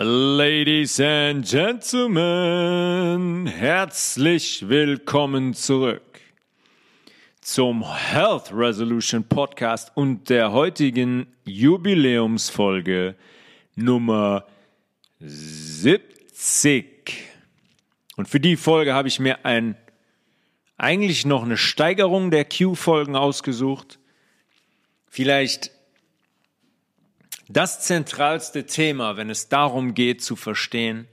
Ladies and Gentlemen, herzlich willkommen zurück zum Health Resolution Podcast und der heutigen Jubiläumsfolge Nummer 70. Und für die Folge habe ich mir ein eigentlich noch eine Steigerung der Q-Folgen ausgesucht. Vielleicht das zentralste Thema, wenn es darum geht zu verstehen,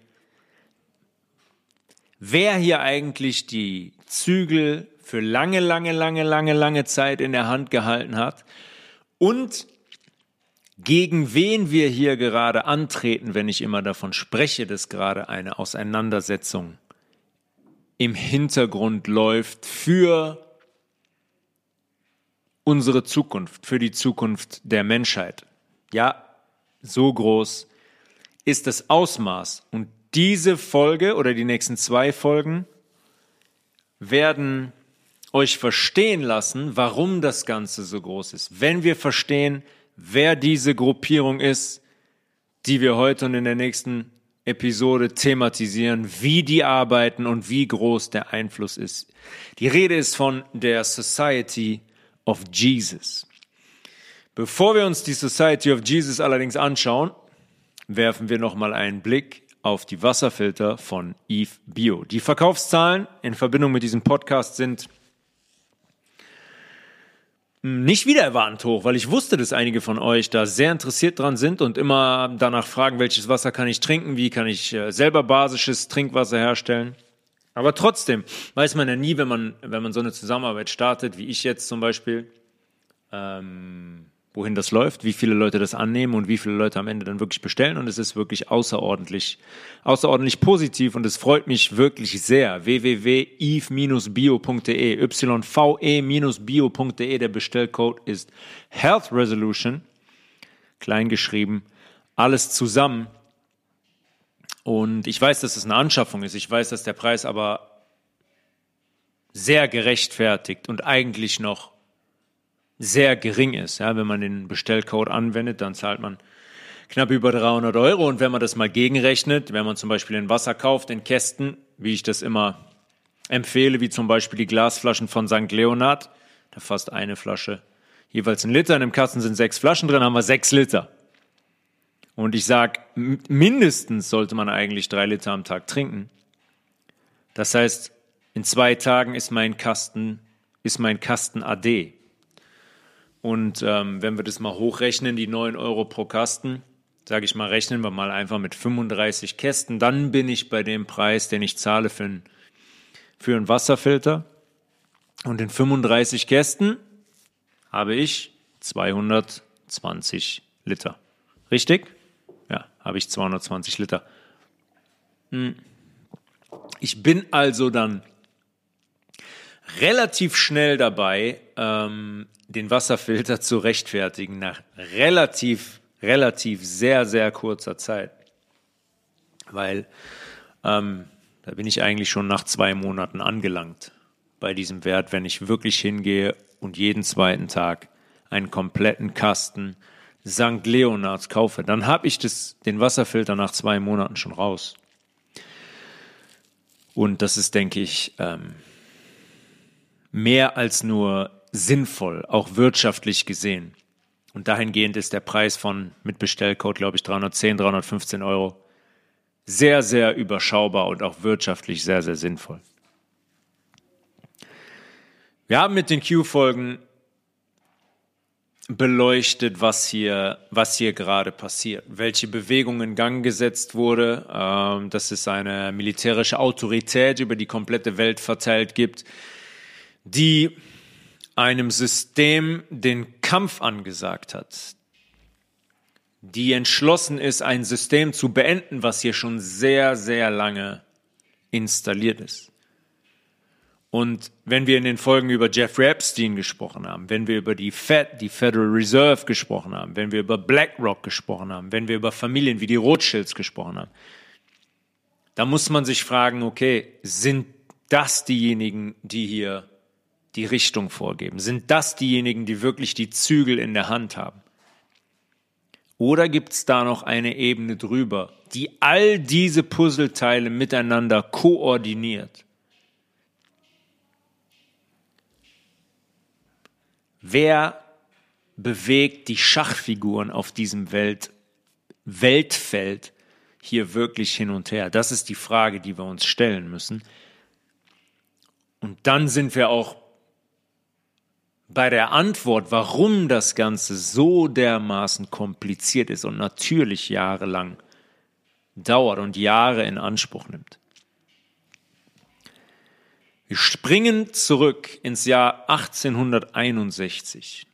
wer hier eigentlich die Zügel für lange, lange, lange, lange, lange Zeit in der Hand gehalten hat und gegen wen wir hier gerade antreten, wenn ich immer davon spreche, dass gerade eine Auseinandersetzung im Hintergrund läuft für unsere Zukunft, für die Zukunft der Menschheit. Ja, so groß ist das Ausmaß. Und diese Folge oder die nächsten zwei Folgen werden euch verstehen lassen, warum das Ganze so groß ist. Wenn wir verstehen, wer diese Gruppierung ist, die wir heute und in der nächsten Episode thematisieren, wie die arbeiten und wie groß der Einfluss ist. Die Rede ist von der Society of Jesus. Bevor wir uns die Society of Jesus allerdings anschauen, werfen wir nochmal einen Blick auf die Wasserfilter von Eve Bio. Die Verkaufszahlen in Verbindung mit diesem Podcast sind nicht wieder erwartend hoch, weil ich wusste, dass einige von euch da sehr interessiert dran sind und immer danach fragen, welches Wasser kann ich trinken, wie kann ich äh, selber basisches Trinkwasser herstellen. Aber trotzdem weiß man ja nie, wenn man, wenn man so eine Zusammenarbeit startet, wie ich jetzt zum Beispiel, ähm, wohin das läuft, wie viele Leute das annehmen und wie viele Leute am Ende dann wirklich bestellen. Und es ist wirklich außerordentlich, außerordentlich positiv und es freut mich wirklich sehr. www.eve-bio.de, yve-bio.de, der Bestellcode ist Health Resolution, klein alles zusammen. Und ich weiß, dass es eine Anschaffung ist. Ich weiß, dass der Preis aber sehr gerechtfertigt und eigentlich noch sehr gering ist. Ja, wenn man den Bestellcode anwendet, dann zahlt man knapp über 300 Euro. Und wenn man das mal gegenrechnet, wenn man zum Beispiel ein Wasser kauft in Kästen, wie ich das immer empfehle, wie zum Beispiel die Glasflaschen von St. Leonard, da fasst eine Flasche jeweils ein Liter. In dem Kasten sind sechs Flaschen drin, haben wir sechs Liter. Und ich sag, mindestens sollte man eigentlich drei Liter am Tag trinken. Das heißt, in zwei Tagen ist mein Kasten, ist mein Kasten AD. Und ähm, wenn wir das mal hochrechnen, die 9 Euro pro Kasten, sage ich mal, rechnen wir mal einfach mit 35 Kästen, dann bin ich bei dem Preis, den ich zahle für, ein, für einen Wasserfilter. Und in 35 Kästen habe ich 220 Liter. Richtig? Ja, habe ich 220 Liter. Hm. Ich bin also dann relativ schnell dabei, ähm, den Wasserfilter zu rechtfertigen nach relativ, relativ sehr, sehr kurzer Zeit. Weil ähm, da bin ich eigentlich schon nach zwei Monaten angelangt bei diesem Wert, wenn ich wirklich hingehe und jeden zweiten Tag einen kompletten Kasten St. Leonards kaufe, dann habe ich das, den Wasserfilter nach zwei Monaten schon raus. Und das ist, denke ich, ähm, mehr als nur sinnvoll, auch wirtschaftlich gesehen. Und dahingehend ist der Preis von mit Bestellcode, glaube ich, 310, 315 Euro sehr, sehr überschaubar und auch wirtschaftlich sehr, sehr sinnvoll. Wir haben mit den Q-Folgen beleuchtet, was hier, was hier gerade passiert, welche Bewegung in Gang gesetzt wurde, ähm, dass es eine militärische Autorität über die komplette Welt verteilt gibt, die einem System den Kampf angesagt hat, die entschlossen ist, ein System zu beenden, was hier schon sehr, sehr lange installiert ist. Und wenn wir in den Folgen über Jeffrey Epstein gesprochen haben, wenn wir über die Fed, die Federal Reserve gesprochen haben, wenn wir über BlackRock gesprochen haben, wenn wir über Familien wie die Rothschilds gesprochen haben, da muss man sich fragen, okay, sind das diejenigen, die hier die Richtung vorgeben? Sind das diejenigen, die wirklich die Zügel in der Hand haben? Oder gibt es da noch eine Ebene drüber, die all diese Puzzleteile miteinander koordiniert? Wer bewegt die Schachfiguren auf diesem Welt, Weltfeld hier wirklich hin und her? Das ist die Frage, die wir uns stellen müssen. Und dann sind wir auch bei der Antwort, warum das Ganze so dermaßen kompliziert ist und natürlich jahrelang dauert und Jahre in Anspruch nimmt. Wir springen zurück ins Jahr 1861.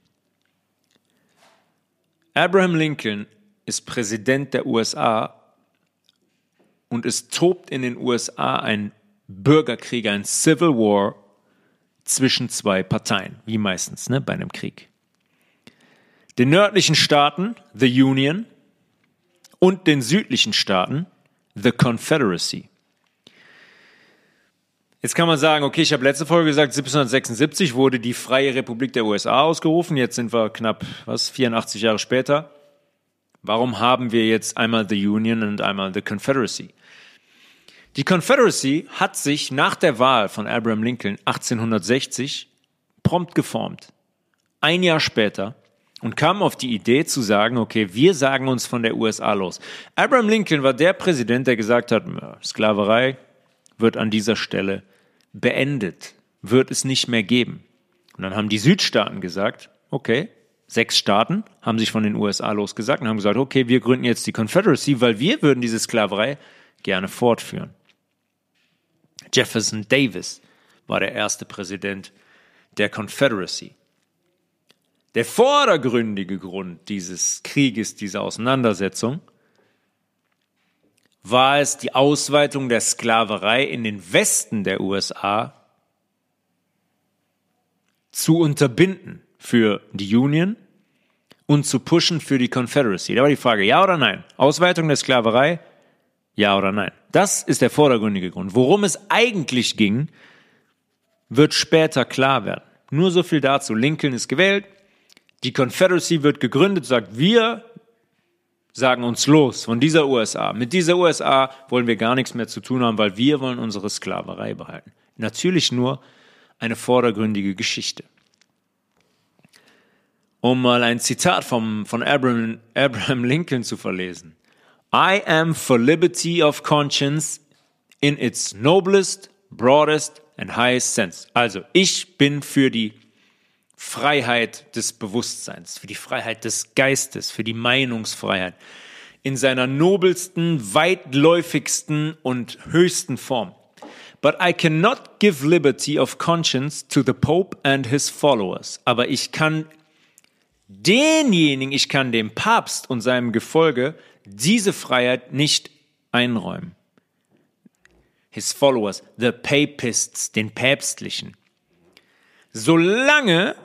Abraham Lincoln ist Präsident der USA und es tobt in den USA ein Bürgerkrieg, ein Civil War zwischen zwei Parteien, wie meistens ne, bei einem Krieg. Den nördlichen Staaten, the Union, und den südlichen Staaten, the Confederacy. Jetzt kann man sagen, okay, ich habe letzte Folge gesagt, 1776 wurde die Freie Republik der USA ausgerufen. Jetzt sind wir knapp, was, 84 Jahre später. Warum haben wir jetzt einmal the Union und einmal the Confederacy? Die Confederacy hat sich nach der Wahl von Abraham Lincoln 1860 prompt geformt. Ein Jahr später und kam auf die Idee zu sagen, okay, wir sagen uns von der USA los. Abraham Lincoln war der Präsident, der gesagt hat, Sklaverei wird an dieser Stelle beendet, wird es nicht mehr geben. Und dann haben die Südstaaten gesagt, okay, sechs Staaten haben sich von den USA losgesagt und haben gesagt, okay, wir gründen jetzt die Confederacy, weil wir würden diese Sklaverei gerne fortführen. Jefferson Davis war der erste Präsident der Confederacy. Der vordergründige Grund dieses Krieges, dieser Auseinandersetzung, war es die Ausweitung der Sklaverei in den Westen der USA zu unterbinden für die Union und zu pushen für die Confederacy. Da war die Frage, ja oder nein? Ausweitung der Sklaverei, ja oder nein? Das ist der vordergründige Grund. Worum es eigentlich ging, wird später klar werden. Nur so viel dazu. Lincoln ist gewählt, die Confederacy wird gegründet, sagt, wir sagen uns los von dieser USA. Mit dieser USA wollen wir gar nichts mehr zu tun haben, weil wir wollen unsere Sklaverei behalten. Natürlich nur eine vordergründige Geschichte. Um mal ein Zitat vom, von Abraham, Abraham Lincoln zu verlesen. I am for liberty of conscience in its noblest, broadest and highest sense. Also, ich bin für die Freiheit des Bewusstseins, für die Freiheit des Geistes, für die Meinungsfreiheit in seiner nobelsten, weitläufigsten und höchsten Form. But I cannot give liberty of conscience to the Pope and his followers. Aber ich kann denjenigen, ich kann dem Papst und seinem Gefolge diese Freiheit nicht einräumen. His followers, the Papists, den Päpstlichen. Solange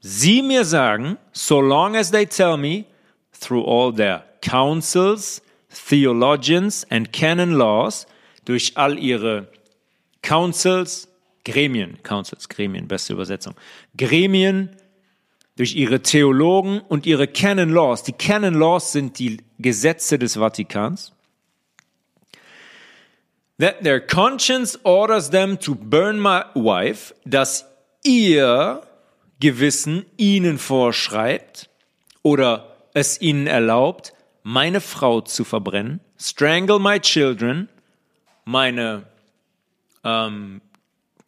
sie mir sagen, so long as they tell me, through all their councils, theologians and canon laws, durch all ihre Councils, Gremien, Councils, Gremien, beste Übersetzung, Gremien, durch ihre Theologen und ihre Canon Laws. Die Canon Laws sind die Gesetze des Vatikans. That their conscience orders them to burn my wife, dass ihr Gewissen ihnen vorschreibt oder es ihnen erlaubt, meine Frau zu verbrennen, strangle my children, meine ähm,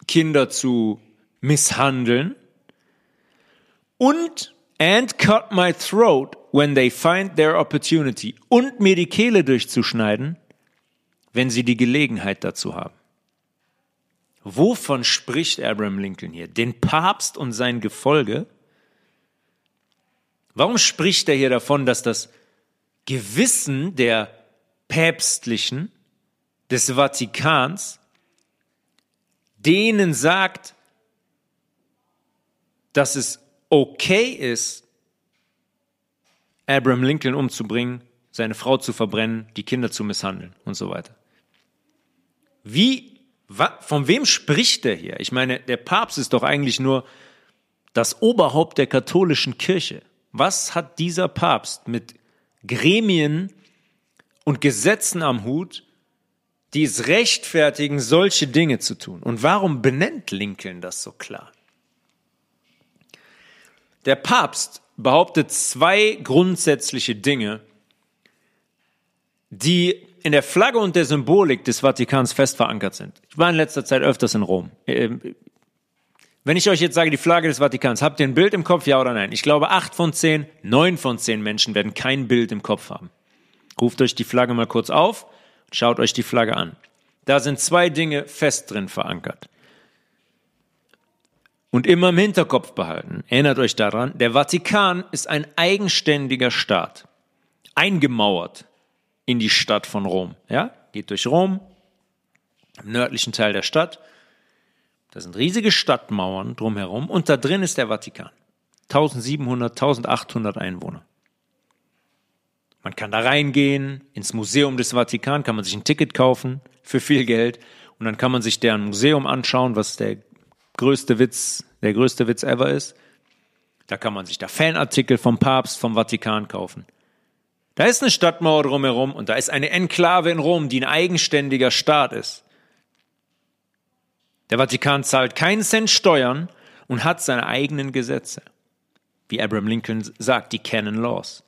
Kinder zu misshandeln und and cut my throat when they find their opportunity und mir die Kehle durchzuschneiden, wenn sie die Gelegenheit dazu haben. Wovon spricht Abraham Lincoln hier? Den Papst und sein Gefolge? Warum spricht er hier davon, dass das Gewissen der Päpstlichen, des Vatikans, denen sagt, dass es okay ist, Abraham Lincoln umzubringen, seine Frau zu verbrennen, die Kinder zu misshandeln und so weiter. Wie, von wem spricht er hier? Ich meine, der Papst ist doch eigentlich nur das Oberhaupt der katholischen Kirche. Was hat dieser Papst mit Gremien und Gesetzen am Hut, die es rechtfertigen, solche Dinge zu tun. Und warum benennt Lincoln das so klar? Der Papst behauptet zwei grundsätzliche Dinge, die in der Flagge und der Symbolik des Vatikans fest verankert sind. Ich war in letzter Zeit öfters in Rom. Ähm, wenn ich euch jetzt sage, die Flagge des Vatikans, habt ihr ein Bild im Kopf, ja oder nein? Ich glaube, acht von zehn, neun von zehn Menschen werden kein Bild im Kopf haben. Ruft euch die Flagge mal kurz auf, schaut euch die Flagge an. Da sind zwei Dinge fest drin verankert. Und immer im Hinterkopf behalten, erinnert euch daran, der Vatikan ist ein eigenständiger Staat, eingemauert in die Stadt von Rom. Ja, geht durch Rom, im nördlichen Teil der Stadt. Da sind riesige Stadtmauern drumherum und da drin ist der Vatikan. 1700, 1800 Einwohner. Man kann da reingehen, ins Museum des Vatikan kann man sich ein Ticket kaufen für viel Geld und dann kann man sich deren Museum anschauen, was der größte Witz, der größte Witz ever ist. Da kann man sich da Fanartikel vom Papst, vom Vatikan kaufen. Da ist eine Stadtmauer drumherum und da ist eine Enklave in Rom, die ein eigenständiger Staat ist. Der Vatikan zahlt keinen Cent Steuern und hat seine eigenen Gesetze. Wie Abraham Lincoln sagt, die Canon Laws.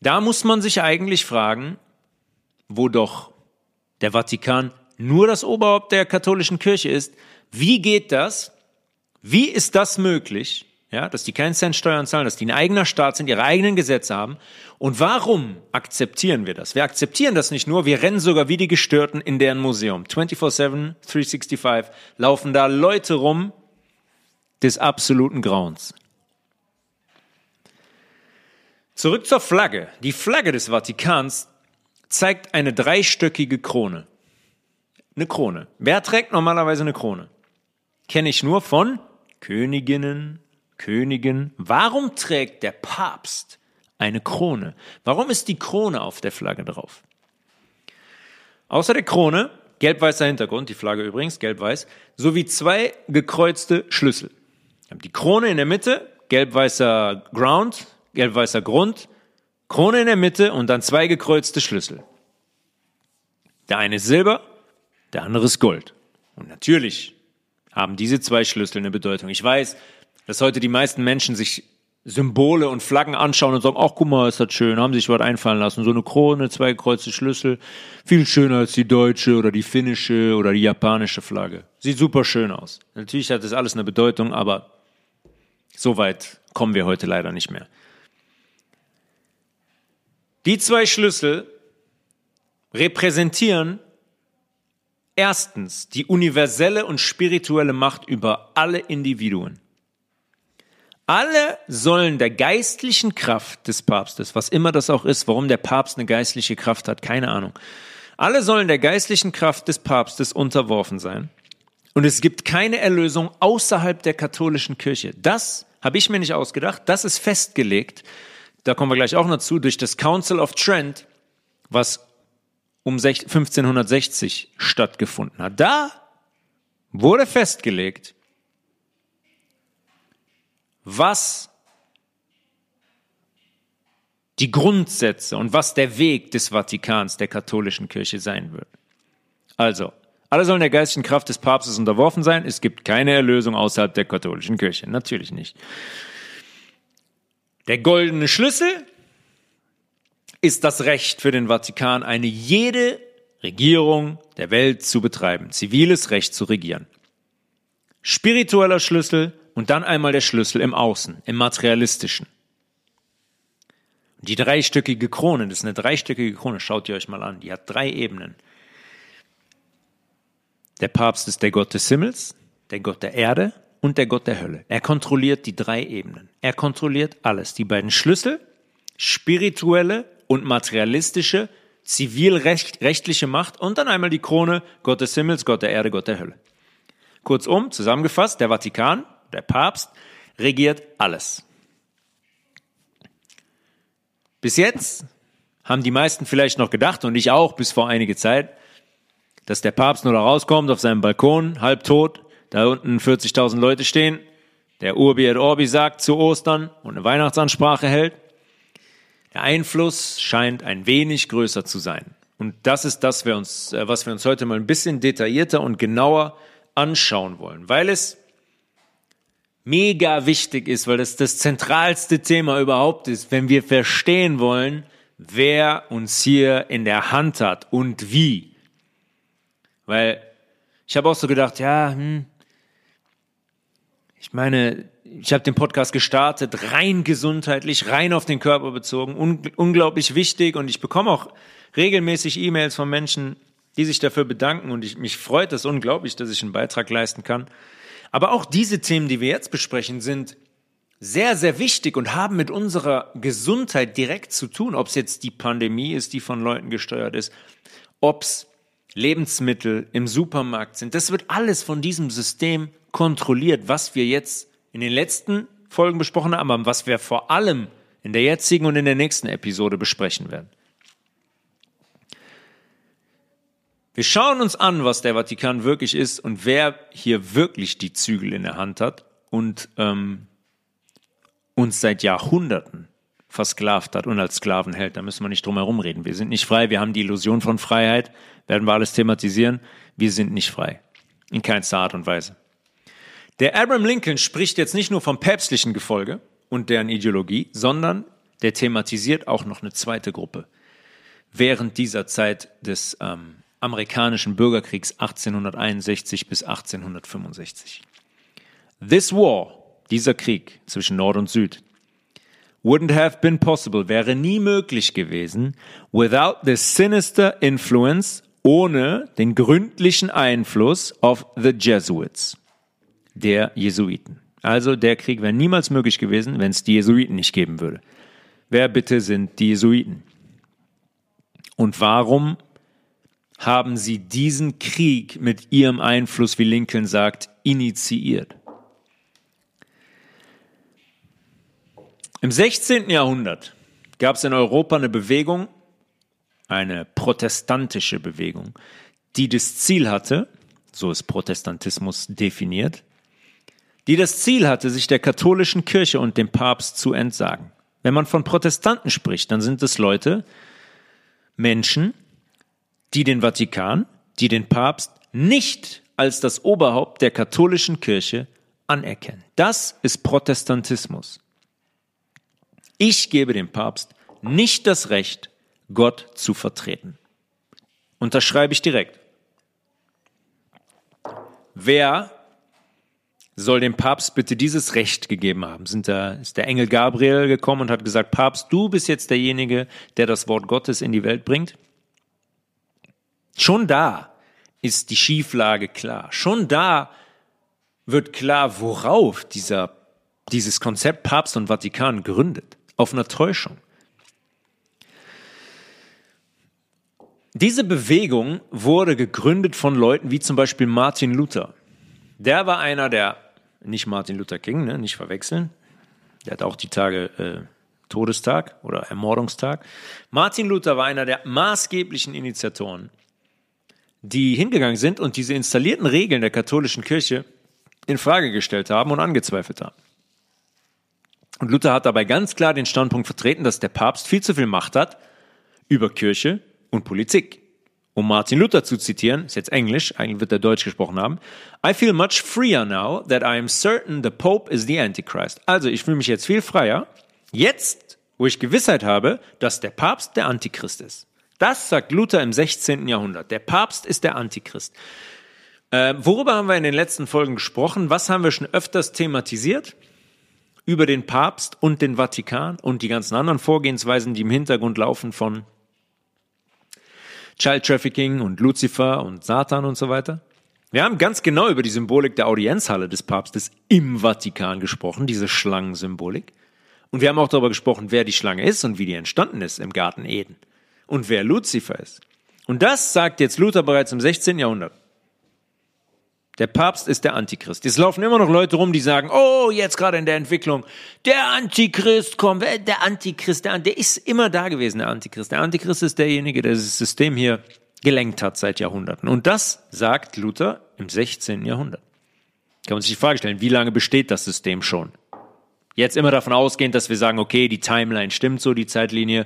Da muss man sich eigentlich fragen, wo doch der Vatikan nur das Oberhaupt der katholischen Kirche ist, wie geht das? Wie ist das möglich? Ja, dass die keinen Cent Steuern zahlen, dass die ein eigener Staat sind, ihre eigenen Gesetze haben. Und warum akzeptieren wir das? Wir akzeptieren das nicht nur, wir rennen sogar wie die Gestörten in deren Museum. 24-7, 365 laufen da Leute rum des absoluten Grauens. Zurück zur Flagge. Die Flagge des Vatikans zeigt eine dreistöckige Krone. Eine Krone. Wer trägt normalerweise eine Krone? Kenne ich nur von Königinnen, Königen. Warum trägt der Papst eine Krone? Warum ist die Krone auf der Flagge drauf? Außer der Krone, gelb-weißer Hintergrund, die Flagge übrigens, gelb-weiß, sowie zwei gekreuzte Schlüssel. Die Krone in der Mitte, gelb-weißer Ground, gelb-weißer Grund, Krone in der Mitte und dann zwei gekreuzte Schlüssel. Der eine ist Silber, der andere ist Gold. Und natürlich haben diese zwei Schlüssel eine Bedeutung. Ich weiß, dass heute die meisten Menschen sich Symbole und Flaggen anschauen und sagen, ach guck mal, ist das schön, haben sich was einfallen lassen. So eine Krone, zwei gekreuzte Schlüssel, viel schöner als die deutsche oder die finnische oder die japanische Flagge. Sieht super schön aus. Natürlich hat das alles eine Bedeutung, aber so weit kommen wir heute leider nicht mehr. Die zwei Schlüssel repräsentieren erstens die universelle und spirituelle Macht über alle Individuen. Alle sollen der geistlichen Kraft des Papstes, was immer das auch ist, warum der Papst eine geistliche Kraft hat, keine Ahnung. Alle sollen der geistlichen Kraft des Papstes unterworfen sein. Und es gibt keine Erlösung außerhalb der katholischen Kirche. Das habe ich mir nicht ausgedacht. Das ist festgelegt. Da kommen wir gleich auch noch zu, durch das Council of Trent, was um 1560 stattgefunden hat. Da wurde festgelegt, was die Grundsätze und was der Weg des Vatikans, der katholischen Kirche sein wird. Also, alle sollen der geistigen Kraft des Papstes unterworfen sein. Es gibt keine Erlösung außerhalb der katholischen Kirche. Natürlich nicht. Der goldene Schlüssel ist das Recht für den Vatikan, eine jede Regierung der Welt zu betreiben, ziviles Recht zu regieren. Spiritueller Schlüssel und dann einmal der Schlüssel im Außen, im Materialistischen. Die dreistöckige Krone, das ist eine dreistöckige Krone, schaut ihr euch mal an, die hat drei Ebenen. Der Papst ist der Gott des Himmels, der Gott der Erde und der Gott der Hölle. Er kontrolliert die drei Ebenen. Er kontrolliert alles. Die beiden Schlüssel, spirituelle und materialistische, zivilrechtliche Macht und dann einmal die Krone, Gott des Himmels, Gott der Erde, Gott der Hölle. Kurzum, zusammengefasst, der Vatikan der Papst, regiert alles. Bis jetzt haben die meisten vielleicht noch gedacht, und ich auch bis vor einige Zeit, dass der Papst nur da rauskommt auf seinem Balkon, halbtot, da unten 40.000 Leute stehen, der Urbi et Orbi sagt zu Ostern und eine Weihnachtsansprache hält, der Einfluss scheint ein wenig größer zu sein. Und das ist das, äh, was wir uns heute mal ein bisschen detaillierter und genauer anschauen wollen, weil es mega wichtig ist, weil das das zentralste Thema überhaupt ist, wenn wir verstehen wollen, wer uns hier in der Hand hat und wie. Weil ich habe auch so gedacht, ja, hm, ich meine, ich habe den Podcast gestartet, rein gesundheitlich, rein auf den Körper bezogen, un unglaublich wichtig und ich bekomme auch regelmäßig E-Mails von Menschen, die sich dafür bedanken und ich, mich freut das unglaublich, dass ich einen Beitrag leisten kann. Aber auch diese Themen, die wir jetzt besprechen, sind sehr, sehr wichtig und haben mit unserer Gesundheit direkt zu tun, ob es jetzt die Pandemie ist, die von Leuten gesteuert ist, ob es Lebensmittel im Supermarkt sind. Das wird alles von diesem System kontrolliert, was wir jetzt in den letzten Folgen besprochen haben, aber was wir vor allem in der jetzigen und in der nächsten Episode besprechen werden. Wir schauen uns an, was der Vatikan wirklich ist und wer hier wirklich die Zügel in der Hand hat und ähm, uns seit Jahrhunderten versklavt hat und als Sklaven hält. Da müssen wir nicht drum herum reden. Wir sind nicht frei, wir haben die Illusion von Freiheit, werden wir alles thematisieren. Wir sind nicht frei. In keinster Art und Weise. Der Abraham Lincoln spricht jetzt nicht nur vom päpstlichen Gefolge und deren Ideologie, sondern der thematisiert auch noch eine zweite Gruppe während dieser Zeit des ähm, amerikanischen Bürgerkriegs 1861 bis 1865. This war, dieser Krieg zwischen Nord und Süd, wouldn't have been possible, wäre nie möglich gewesen, without the sinister influence, ohne den gründlichen Einfluss of the Jesuits, der Jesuiten. Also der Krieg wäre niemals möglich gewesen, wenn es die Jesuiten nicht geben würde. Wer bitte sind die Jesuiten? Und warum haben sie diesen Krieg mit ihrem Einfluss, wie Lincoln sagt, initiiert. Im 16. Jahrhundert gab es in Europa eine Bewegung, eine protestantische Bewegung, die das Ziel hatte, so ist Protestantismus definiert, die das Ziel hatte, sich der katholischen Kirche und dem Papst zu entsagen. Wenn man von Protestanten spricht, dann sind es Leute, Menschen, die den Vatikan, die den Papst nicht als das Oberhaupt der katholischen Kirche anerkennen. Das ist Protestantismus. Ich gebe dem Papst nicht das Recht, Gott zu vertreten. Unterschreibe ich direkt. Wer soll dem Papst bitte dieses Recht gegeben haben? Sind da, ist der Engel Gabriel gekommen und hat gesagt, Papst, du bist jetzt derjenige, der das Wort Gottes in die Welt bringt? Schon da ist die Schieflage klar. Schon da wird klar, worauf dieser, dieses Konzept Papst und Vatikan gründet. Auf einer Täuschung. Diese Bewegung wurde gegründet von Leuten wie zum Beispiel Martin Luther. Der war einer der, nicht Martin Luther King, ne, nicht verwechseln. Der hat auch die Tage äh, Todestag oder Ermordungstag. Martin Luther war einer der maßgeblichen Initiatoren die hingegangen sind und diese installierten Regeln der katholischen Kirche in Frage gestellt haben und angezweifelt haben. Und Luther hat dabei ganz klar den Standpunkt vertreten, dass der Papst viel zu viel Macht hat über Kirche und Politik. Um Martin Luther zu zitieren, ist jetzt Englisch, eigentlich wird er Deutsch gesprochen haben. I feel much freer now that I am certain the Pope is the Antichrist. Also ich fühle mich jetzt viel freier, jetzt, wo ich Gewissheit habe, dass der Papst der Antichrist ist. Das sagt Luther im 16. Jahrhundert. Der Papst ist der Antichrist. Äh, worüber haben wir in den letzten Folgen gesprochen? Was haben wir schon öfters thematisiert? Über den Papst und den Vatikan und die ganzen anderen Vorgehensweisen, die im Hintergrund laufen von Child Trafficking und Lucifer und Satan und so weiter. Wir haben ganz genau über die Symbolik der Audienzhalle des Papstes im Vatikan gesprochen, diese Schlangensymbolik. Und wir haben auch darüber gesprochen, wer die Schlange ist und wie die entstanden ist im Garten Eden und wer Luzifer ist. Und das sagt jetzt Luther bereits im 16. Jahrhundert. Der Papst ist der Antichrist. Jetzt laufen immer noch Leute rum, die sagen, oh, jetzt gerade in der Entwicklung, der Antichrist kommt, der Antichrist, der, der ist immer da gewesen, der Antichrist. Der Antichrist ist derjenige, der das System hier gelenkt hat seit Jahrhunderten. Und das sagt Luther im 16. Jahrhundert. Kann man sich die Frage stellen, wie lange besteht das System schon? Jetzt immer davon ausgehend, dass wir sagen, okay, die Timeline stimmt so, die Zeitlinie,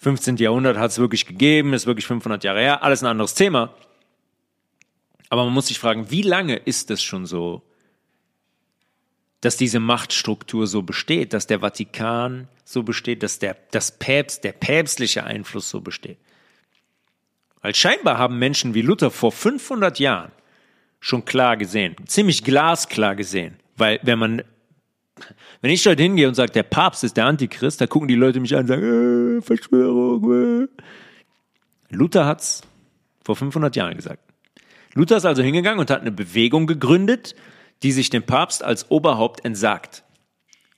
15. Jahrhundert hat es wirklich gegeben, ist wirklich 500 Jahre her, alles ein anderes Thema. Aber man muss sich fragen, wie lange ist es schon so, dass diese Machtstruktur so besteht, dass der Vatikan so besteht, dass der, das Päpst, der päpstliche Einfluss so besteht? Weil scheinbar haben Menschen wie Luther vor 500 Jahren schon klar gesehen, ziemlich glasklar gesehen, weil wenn man wenn ich dort hingehe und sage, der Papst ist der Antichrist, da gucken die Leute mich an und sagen, äh, Verschwörung. Äh. Luther hat's vor 500 Jahren gesagt. Luther ist also hingegangen und hat eine Bewegung gegründet, die sich dem Papst als Oberhaupt entsagt.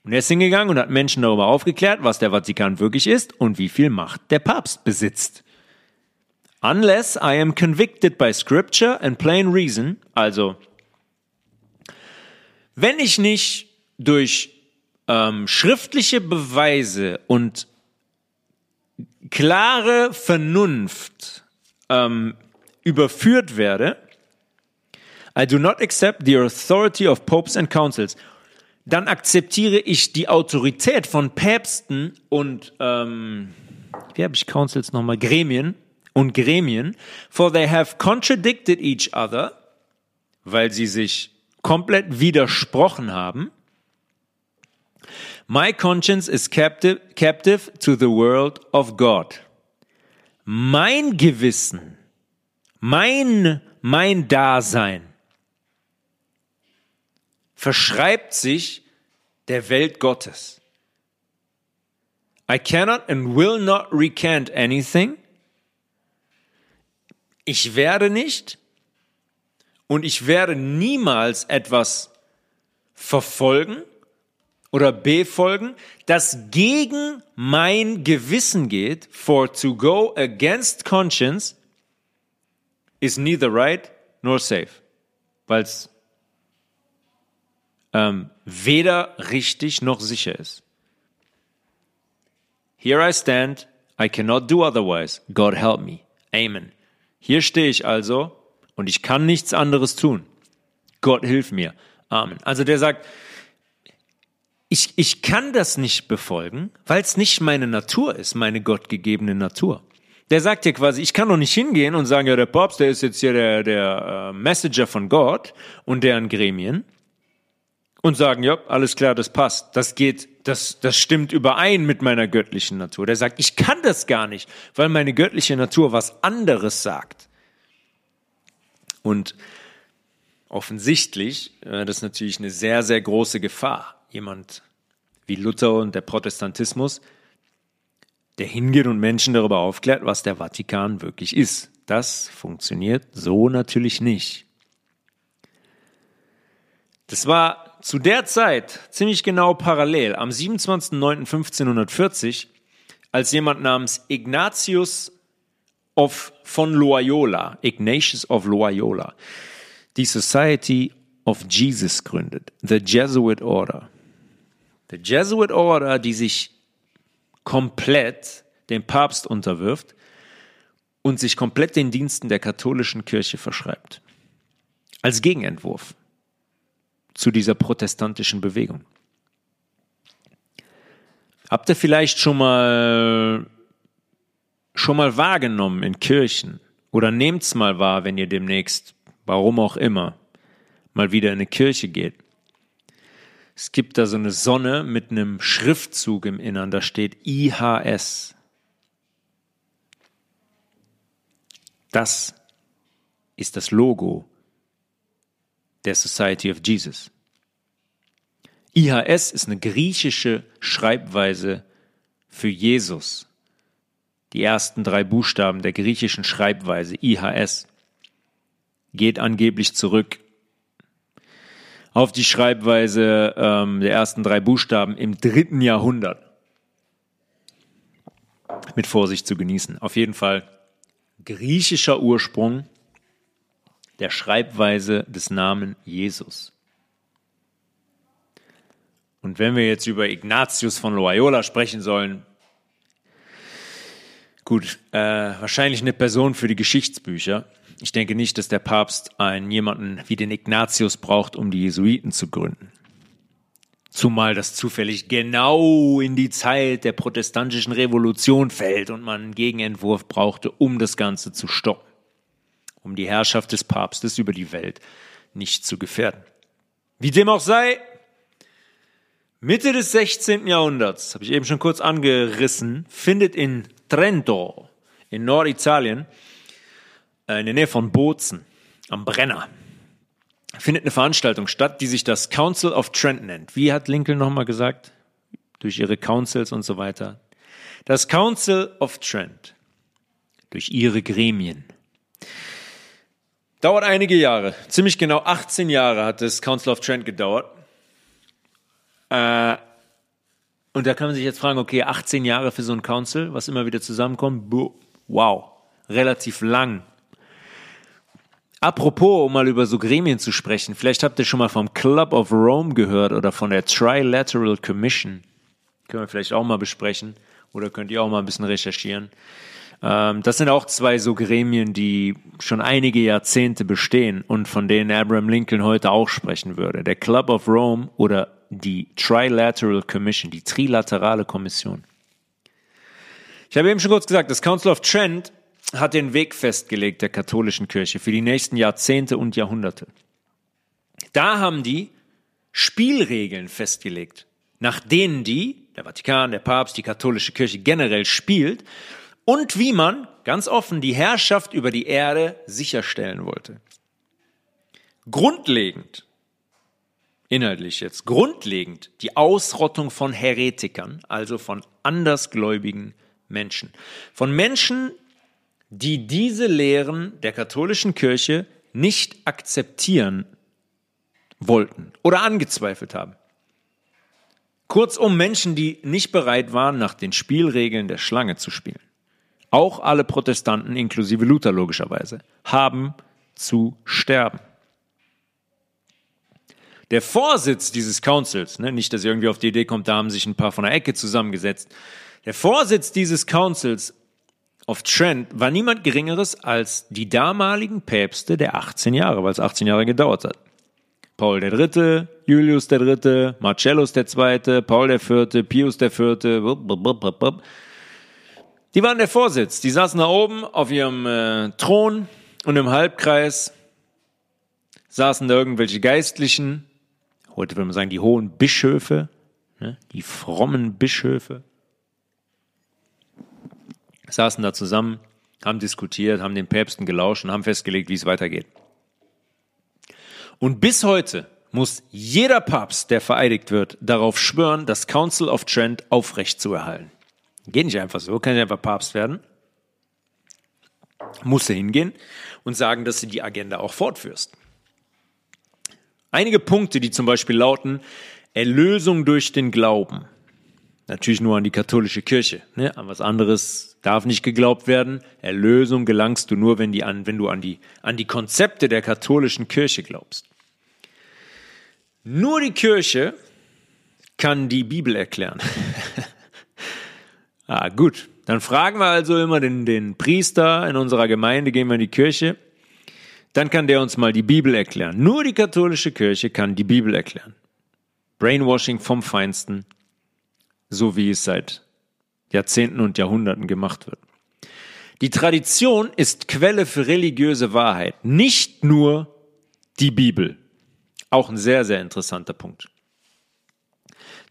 Und er ist hingegangen und hat Menschen darüber aufgeklärt, was der Vatikan wirklich ist und wie viel Macht der Papst besitzt. Unless I am convicted by scripture and plain reason, also wenn ich nicht durch ähm, schriftliche Beweise und klare Vernunft ähm, überführt werde, I do not accept the authority of popes and councils, dann akzeptiere ich die Autorität von Päpsten und ähm, wie habe ich Councils nochmal? Gremien und Gremien, for they have contradicted each other, weil sie sich komplett widersprochen haben My conscience is captive, captive to the world of God. Mein Gewissen, mein, mein Dasein verschreibt sich der Welt Gottes. I cannot and will not recant anything. Ich werde nicht und ich werde niemals etwas verfolgen oder B folgen, das gegen mein Gewissen geht, for to go against conscience is neither right nor safe, weil es ähm, weder richtig noch sicher ist. Here I stand, I cannot do otherwise. God help me. Amen. Hier stehe ich also und ich kann nichts anderes tun. Gott hilf mir. Amen. Also der sagt, ich, ich kann das nicht befolgen, weil es nicht meine Natur ist, meine gottgegebene Natur. Der sagt ja quasi, ich kann doch nicht hingehen und sagen, ja, der Papst, der ist jetzt hier der, der äh, Messenger von Gott und deren Gremien und sagen, ja, alles klar, das passt. Das geht, das, das stimmt überein mit meiner göttlichen Natur. Der sagt, ich kann das gar nicht, weil meine göttliche Natur was anderes sagt. Und offensichtlich, äh, das ist natürlich eine sehr, sehr große Gefahr jemand wie Luther und der Protestantismus, der hingeht und Menschen darüber aufklärt, was der Vatikan wirklich ist. Das funktioniert so natürlich nicht. Das war zu der Zeit ziemlich genau parallel, am 27.09.1540, als jemand namens Ignatius of von Loyola, Ignatius of Loyola, die Society of Jesus gründet, the Jesuit Order. Der Jesuit Order, die sich komplett dem Papst unterwirft und sich komplett den Diensten der katholischen Kirche verschreibt. Als Gegenentwurf zu dieser protestantischen Bewegung. Habt ihr vielleicht schon mal schon mal wahrgenommen in Kirchen oder nehmt's mal wahr, wenn ihr demnächst, warum auch immer, mal wieder in eine Kirche geht? Es gibt da so eine Sonne mit einem Schriftzug im Innern, da steht IHS. Das ist das Logo der Society of Jesus. IHS ist eine griechische Schreibweise für Jesus. Die ersten drei Buchstaben der griechischen Schreibweise IHS geht angeblich zurück auf die Schreibweise ähm, der ersten drei Buchstaben im dritten Jahrhundert. Mit Vorsicht zu genießen. Auf jeden Fall griechischer Ursprung der Schreibweise des Namen Jesus. Und wenn wir jetzt über Ignatius von Loyola sprechen sollen, gut, äh, wahrscheinlich eine Person für die Geschichtsbücher. Ich denke nicht, dass der Papst einen jemanden wie den Ignatius braucht, um die Jesuiten zu gründen. Zumal das zufällig genau in die Zeit der protestantischen Revolution fällt und man einen Gegenentwurf brauchte, um das Ganze zu stoppen, um die Herrschaft des Papstes über die Welt nicht zu gefährden. Wie dem auch sei, Mitte des 16. Jahrhunderts, habe ich eben schon kurz angerissen, findet in Trento in Norditalien, in der Nähe von Bozen, am Brenner, findet eine Veranstaltung statt, die sich das Council of Trent nennt. Wie hat Lincoln nochmal gesagt? Durch ihre Councils und so weiter. Das Council of Trent. Durch ihre Gremien. Dauert einige Jahre. Ziemlich genau 18 Jahre hat das Council of Trent gedauert. Äh, und da kann man sich jetzt fragen, okay, 18 Jahre für so ein Council, was immer wieder zusammenkommt, wow, relativ lang. Apropos, um mal über so Gremien zu sprechen, vielleicht habt ihr schon mal vom Club of Rome gehört oder von der Trilateral Commission. Können wir vielleicht auch mal besprechen oder könnt ihr auch mal ein bisschen recherchieren. Ähm, das sind auch zwei so Gremien, die schon einige Jahrzehnte bestehen und von denen Abraham Lincoln heute auch sprechen würde. Der Club of Rome oder die Trilateral Commission, die Trilaterale Kommission. Ich habe eben schon kurz gesagt, das Council of Trent hat den Weg festgelegt der katholischen Kirche für die nächsten Jahrzehnte und Jahrhunderte. Da haben die Spielregeln festgelegt, nach denen die, der Vatikan, der Papst, die katholische Kirche generell spielt und wie man ganz offen die Herrschaft über die Erde sicherstellen wollte. Grundlegend inhaltlich jetzt grundlegend die Ausrottung von Heretikern, also von andersgläubigen Menschen. Von Menschen, die diese Lehren der katholischen Kirche nicht akzeptieren wollten oder angezweifelt haben. Kurzum Menschen, die nicht bereit waren, nach den Spielregeln der Schlange zu spielen. Auch alle Protestanten, inklusive Luther logischerweise, haben zu sterben. Der Vorsitz dieses Councils, ne, nicht, dass ihr irgendwie auf die Idee kommt, da haben sich ein paar von der Ecke zusammengesetzt. Der Vorsitz dieses Councils of Trent war niemand Geringeres als die damaligen Päpste der 18 Jahre, weil es 18 Jahre gedauert hat. Paul Dritte, Julius Dritte, Marcellus Zweite, Paul Vierte, Pius Vierte. Die waren der Vorsitz. Die saßen da oben auf ihrem äh, Thron und im Halbkreis saßen da irgendwelche Geistlichen heute würde man sagen, die hohen Bischöfe, ne, die frommen Bischöfe, saßen da zusammen, haben diskutiert, haben den Päpsten gelauscht und haben festgelegt, wie es weitergeht. Und bis heute muss jeder Papst, der vereidigt wird, darauf schwören, das Council of Trent aufrecht zu erhalten. Geht nicht einfach so, kann nicht einfach Papst werden. Muss er hingehen und sagen, dass du die Agenda auch fortführst. Einige Punkte, die zum Beispiel lauten, Erlösung durch den Glauben. Natürlich nur an die katholische Kirche. Ne? An was anderes darf nicht geglaubt werden. Erlösung gelangst du nur, wenn, die an, wenn du an die, an die Konzepte der katholischen Kirche glaubst. Nur die Kirche kann die Bibel erklären. ah, gut. Dann fragen wir also immer den, den Priester in unserer Gemeinde, gehen wir in die Kirche dann kann der uns mal die Bibel erklären. Nur die katholische Kirche kann die Bibel erklären. Brainwashing vom Feinsten, so wie es seit Jahrzehnten und Jahrhunderten gemacht wird. Die Tradition ist Quelle für religiöse Wahrheit, nicht nur die Bibel. Auch ein sehr, sehr interessanter Punkt.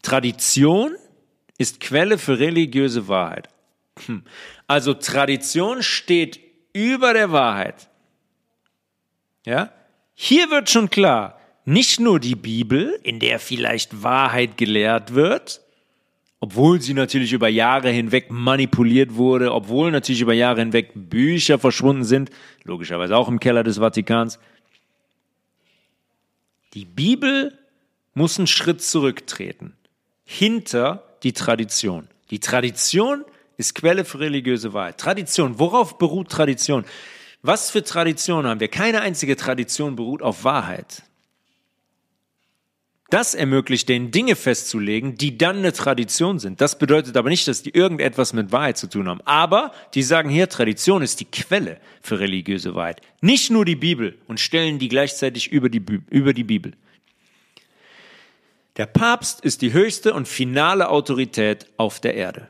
Tradition ist Quelle für religiöse Wahrheit. Hm. Also Tradition steht über der Wahrheit. Ja? Hier wird schon klar, nicht nur die Bibel, in der vielleicht Wahrheit gelehrt wird, obwohl sie natürlich über Jahre hinweg manipuliert wurde, obwohl natürlich über Jahre hinweg Bücher verschwunden sind, logischerweise auch im Keller des Vatikans. Die Bibel muss einen Schritt zurücktreten, hinter die Tradition. Die Tradition ist Quelle für religiöse Wahrheit. Tradition, worauf beruht Tradition? Was für Tradition haben wir? Keine einzige Tradition beruht auf Wahrheit. Das ermöglicht denen Dinge festzulegen, die dann eine Tradition sind. Das bedeutet aber nicht, dass die irgendetwas mit Wahrheit zu tun haben. Aber die sagen hier, Tradition ist die Quelle für religiöse Wahrheit. Nicht nur die Bibel und stellen die gleichzeitig über die, über die Bibel. Der Papst ist die höchste und finale Autorität auf der Erde.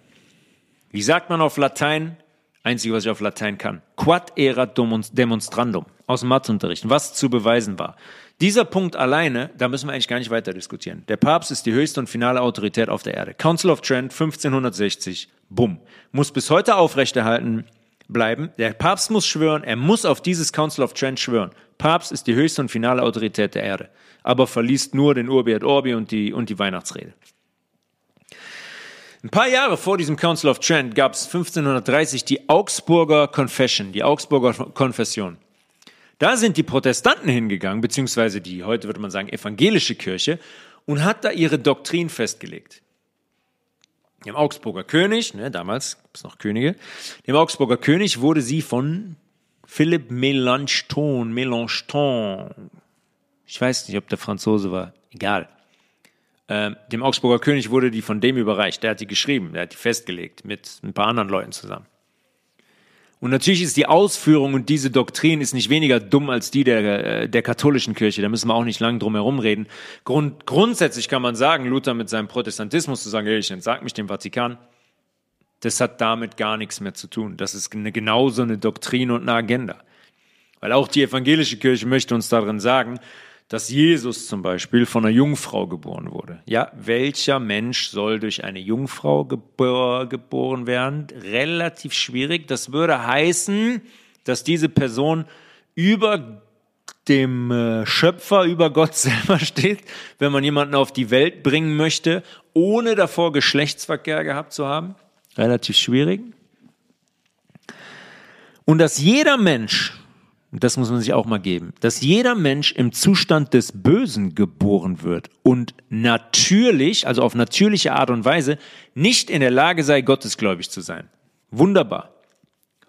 Wie sagt man auf Latein? Einzige, was ich auf Latein kann. Quad erat demonstrandum. Aus dem Matheunterricht. Was zu beweisen war. Dieser Punkt alleine, da müssen wir eigentlich gar nicht weiter diskutieren. Der Papst ist die höchste und finale Autorität auf der Erde. Council of Trent 1560. Bumm. Muss bis heute aufrechterhalten bleiben. Der Papst muss schwören. Er muss auf dieses Council of Trent schwören. Papst ist die höchste und finale Autorität der Erde. Aber verliest nur den Urbi et Orbi und die, und die Weihnachtsrede. Ein paar Jahre vor diesem Council of Trent gab es 1530 die Augsburger Confession, die Augsburger Konfession. Da sind die Protestanten hingegangen, beziehungsweise die, heute würde man sagen, evangelische Kirche, und hat da ihre Doktrin festgelegt. Dem Augsburger König, ne, damals gab es noch Könige, dem Augsburger König wurde sie von Philipp Melanchthon, Melanchthon, ich weiß nicht, ob der Franzose war, egal, ähm, dem Augsburger König wurde die von dem überreicht. Der hat die geschrieben, der hat die festgelegt mit ein paar anderen Leuten zusammen. Und natürlich ist die Ausführung und diese Doktrin ist nicht weniger dumm als die der, äh, der katholischen Kirche. Da müssen wir auch nicht lange drum herum reden. Grund, grundsätzlich kann man sagen, Luther mit seinem Protestantismus zu sagen, hey, ich entsag mich dem Vatikan, das hat damit gar nichts mehr zu tun. Das ist eine, genauso eine Doktrin und eine Agenda. Weil auch die evangelische Kirche möchte uns darin sagen, dass Jesus zum Beispiel von einer Jungfrau geboren wurde. Ja, welcher Mensch soll durch eine Jungfrau gebor geboren werden? Relativ schwierig. Das würde heißen, dass diese Person über dem äh, Schöpfer, über Gott selber steht, wenn man jemanden auf die Welt bringen möchte, ohne davor Geschlechtsverkehr gehabt zu haben. Relativ schwierig. Und dass jeder Mensch und das muss man sich auch mal geben, dass jeder Mensch im Zustand des Bösen geboren wird und natürlich, also auf natürliche Art und Weise, nicht in der Lage sei, gottesgläubig zu sein. Wunderbar.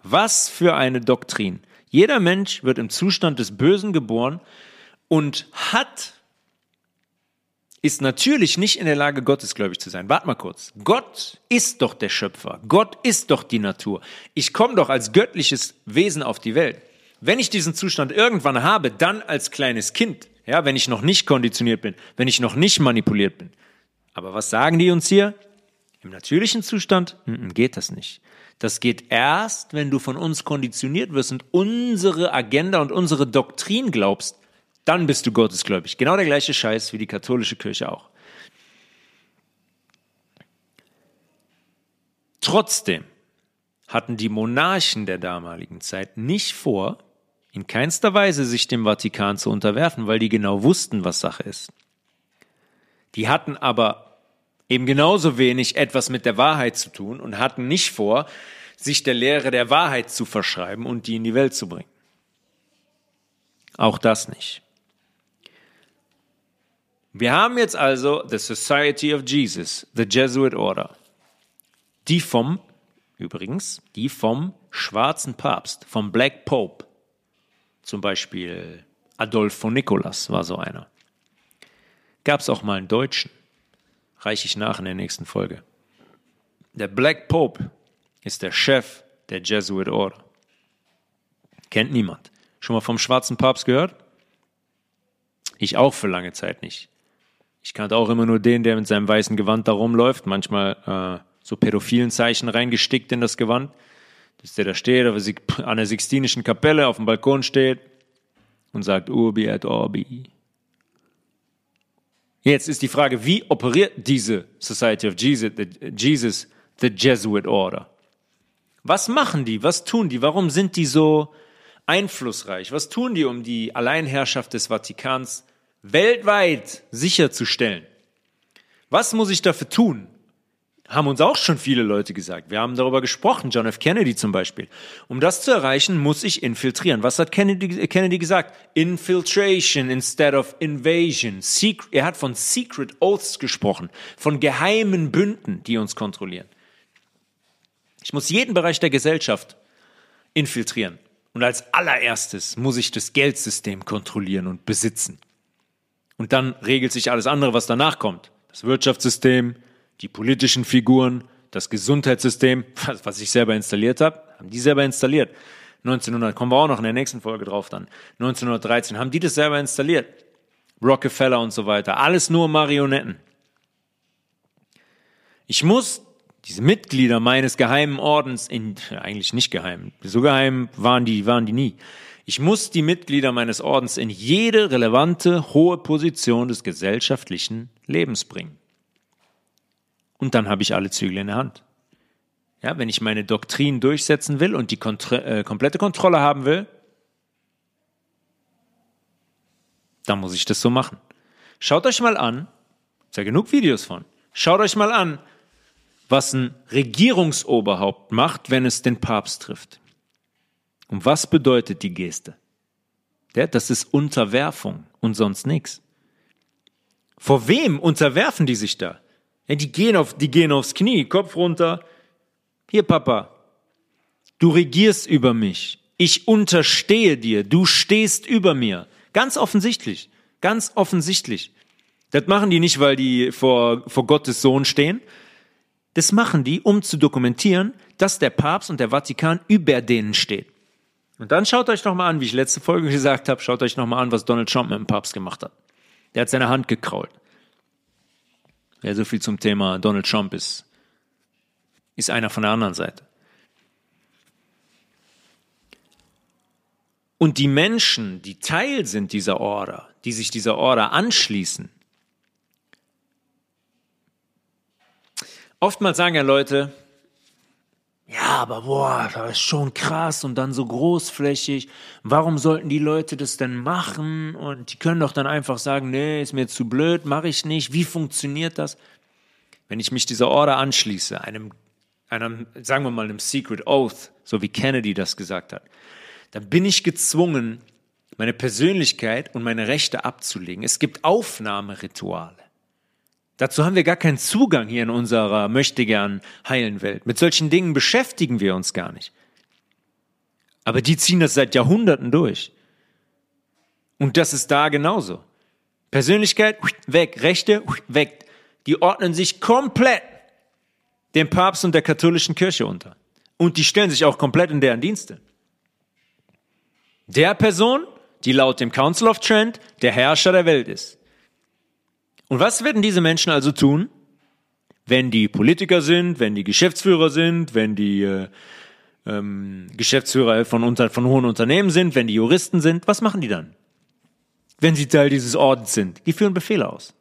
Was für eine Doktrin. Jeder Mensch wird im Zustand des Bösen geboren und hat ist natürlich nicht in der Lage, gottesgläubig zu sein. Wart mal kurz. Gott ist doch der Schöpfer. Gott ist doch die Natur. Ich komme doch als göttliches Wesen auf die Welt. Wenn ich diesen Zustand irgendwann habe, dann als kleines Kind, ja, wenn ich noch nicht konditioniert bin, wenn ich noch nicht manipuliert bin. Aber was sagen die uns hier? Im natürlichen Zustand geht das nicht. Das geht erst, wenn du von uns konditioniert wirst und unsere Agenda und unsere Doktrin glaubst, dann bist du gottesgläubig. Genau der gleiche Scheiß wie die katholische Kirche auch. Trotzdem hatten die Monarchen der damaligen Zeit nicht vor, in keinster Weise sich dem Vatikan zu unterwerfen, weil die genau wussten, was Sache ist. Die hatten aber eben genauso wenig etwas mit der Wahrheit zu tun und hatten nicht vor, sich der Lehre der Wahrheit zu verschreiben und die in die Welt zu bringen. Auch das nicht. Wir haben jetzt also the Society of Jesus, the Jesuit Order. Die vom, übrigens, die vom schwarzen Papst, vom Black Pope, zum Beispiel Adolfo Nicolas war so einer. Gab es auch mal einen Deutschen. Reiche ich nach in der nächsten Folge. Der Black Pope ist der Chef der Jesuit Order. Kennt niemand. Schon mal vom schwarzen Papst gehört? Ich auch für lange Zeit nicht. Ich kannte auch immer nur den, der mit seinem weißen Gewand da rumläuft, manchmal äh, so pädophilen Zeichen reingestickt in das Gewand dass der da steht, an der Sixtinischen Kapelle auf dem Balkon steht und sagt Urbi et Orbi. Jetzt ist die Frage, wie operiert diese Society of Jesus, the, Jesus, the Jesuit Order? Was machen die? Was tun die? Warum sind die so einflussreich? Was tun die, um die Alleinherrschaft des Vatikans weltweit sicherzustellen? Was muss ich dafür tun? Haben uns auch schon viele Leute gesagt. Wir haben darüber gesprochen, John F. Kennedy zum Beispiel. Um das zu erreichen, muss ich infiltrieren. Was hat Kennedy, Kennedy gesagt? Infiltration instead of invasion. Secret, er hat von Secret Oaths gesprochen, von geheimen Bünden, die uns kontrollieren. Ich muss jeden Bereich der Gesellschaft infiltrieren. Und als allererstes muss ich das Geldsystem kontrollieren und besitzen. Und dann regelt sich alles andere, was danach kommt. Das Wirtschaftssystem, die politischen Figuren, das Gesundheitssystem, was ich selber installiert habe, haben die selber installiert. 1900, kommen wir auch noch in der nächsten Folge drauf dann. 1913 haben die das selber installiert. Rockefeller und so weiter. Alles nur Marionetten. Ich muss diese Mitglieder meines geheimen Ordens in, eigentlich nicht geheim, so geheim waren die, waren die nie. Ich muss die Mitglieder meines Ordens in jede relevante, hohe Position des gesellschaftlichen Lebens bringen. Und dann habe ich alle Zügel in der Hand. Ja, wenn ich meine Doktrin durchsetzen will und die Kontro äh, komplette Kontrolle haben will, dann muss ich das so machen. Schaut euch mal an, ist ja genug Videos von. Schaut euch mal an, was ein Regierungsoberhaupt macht, wenn es den Papst trifft. Und was bedeutet die Geste? Ja, das ist Unterwerfung und sonst nichts. Vor wem unterwerfen die sich da? Ja, die, gehen auf, die gehen aufs Knie, Kopf runter. Hier, Papa, du regierst über mich. Ich unterstehe dir. Du stehst über mir. Ganz offensichtlich. Ganz offensichtlich. Das machen die nicht, weil die vor, vor Gottes Sohn stehen. Das machen die, um zu dokumentieren, dass der Papst und der Vatikan über denen steht. Und dann schaut euch nochmal an, wie ich letzte Folge gesagt habe, schaut euch nochmal an, was Donald Trump mit dem Papst gemacht hat. Der hat seine Hand gekrault. Ja, so viel zum Thema Donald Trump ist, ist einer von der anderen Seite. Und die Menschen, die Teil sind dieser Order, die sich dieser Order anschließen, oftmals sagen ja Leute, ja, aber boah, das ist schon krass und dann so großflächig. Warum sollten die Leute das denn machen? Und die können doch dann einfach sagen, nee, ist mir zu blöd, mache ich nicht. Wie funktioniert das? Wenn ich mich dieser Order anschließe, einem, einem, sagen wir mal, einem Secret Oath, so wie Kennedy das gesagt hat, dann bin ich gezwungen, meine Persönlichkeit und meine Rechte abzulegen. Es gibt Aufnahmerituale. Dazu haben wir gar keinen Zugang hier in unserer möchtegern heilen Welt. Mit solchen Dingen beschäftigen wir uns gar nicht. Aber die ziehen das seit Jahrhunderten durch. Und das ist da genauso. Persönlichkeit weg, Rechte weg. Die ordnen sich komplett dem Papst und der katholischen Kirche unter. Und die stellen sich auch komplett in deren Dienste. Der Person, die laut dem Council of Trent der Herrscher der Welt ist. Und was werden diese Menschen also tun, wenn die Politiker sind, wenn die Geschäftsführer sind, wenn die äh, ähm, Geschäftsführer von, unter, von hohen Unternehmen sind, wenn die Juristen sind? Was machen die dann? Wenn sie Teil dieses Ordens sind? Die führen Befehle aus.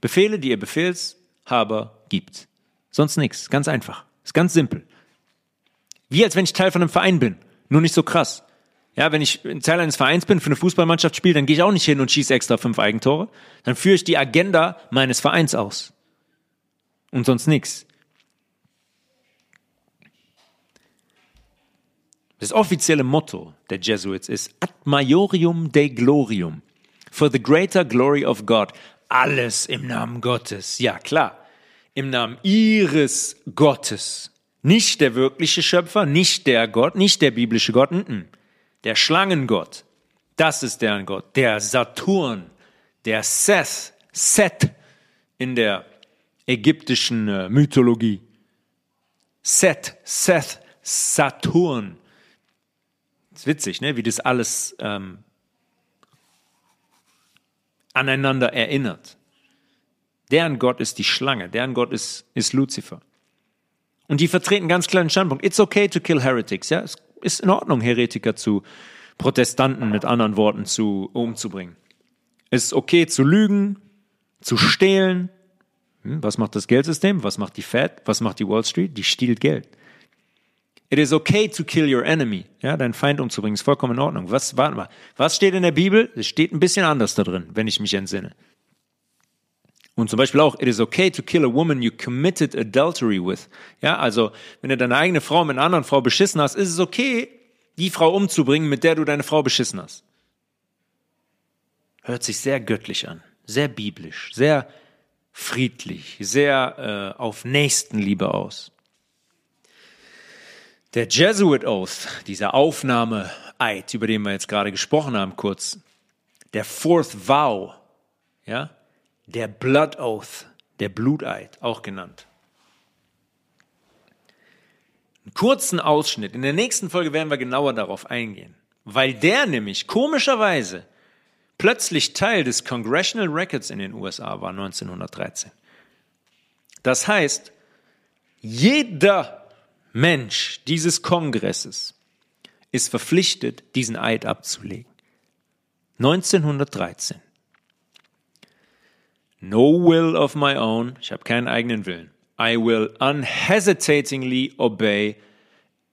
Befehle, die ihr Befehlshaber gibt. Sonst nichts. Ganz einfach. Ist ganz simpel. Wie als wenn ich Teil von einem Verein bin. Nur nicht so krass. Ja, wenn ich Teil eines Vereins bin, für eine Fußballmannschaft spiele, dann gehe ich auch nicht hin und schieße extra fünf Eigentore. Dann führe ich die Agenda meines Vereins aus. Und sonst nichts. Das offizielle Motto der Jesuits ist Ad Majorium Dei Glorium. For the greater glory of God. Alles im Namen Gottes. Ja, klar. Im Namen ihres Gottes. Nicht der wirkliche Schöpfer, nicht der Gott, nicht der biblische Gott. N -n der Schlangengott, das ist deren Gott, der Saturn, der Seth, Set in der ägyptischen äh, Mythologie. Set, Seth, Saturn. Ist witzig, ne? wie das alles ähm, aneinander erinnert. Deren Gott ist die Schlange, deren Gott ist, ist Luzifer. Und die vertreten ganz kleinen Standpunkt. It's okay to kill heretics. Ja, es ist in Ordnung, Heretiker zu Protestanten mit anderen Worten zu umzubringen. Es ist okay zu lügen, zu stehlen. Hm, was macht das Geldsystem? Was macht die Fed? Was macht die Wall Street? Die stiehlt Geld. It is okay to kill your enemy. Ja, deinen Feind umzubringen, ist vollkommen in Ordnung. Was, warte mal. Was steht in der Bibel? Es steht ein bisschen anders da drin, wenn ich mich entsinne. Und zum Beispiel auch, it is okay to kill a woman you committed adultery with. Ja, also, wenn du deine eigene Frau mit einer anderen Frau beschissen hast, ist es okay, die Frau umzubringen, mit der du deine Frau beschissen hast. Hört sich sehr göttlich an, sehr biblisch, sehr friedlich, sehr äh, auf Nächstenliebe aus. Der Jesuit Oath, dieser Aufnahmeeid, über den wir jetzt gerade gesprochen haben, kurz, der Fourth Vow, ja, der Blood Oath, der Bluteid, auch genannt. Einen kurzen Ausschnitt. In der nächsten Folge werden wir genauer darauf eingehen, weil der nämlich komischerweise plötzlich Teil des Congressional Records in den USA war 1913. Das heißt, jeder Mensch dieses Kongresses ist verpflichtet, diesen Eid abzulegen. 1913. No will of my own, ich habe keinen eigenen Willen. I will unhesitatingly obey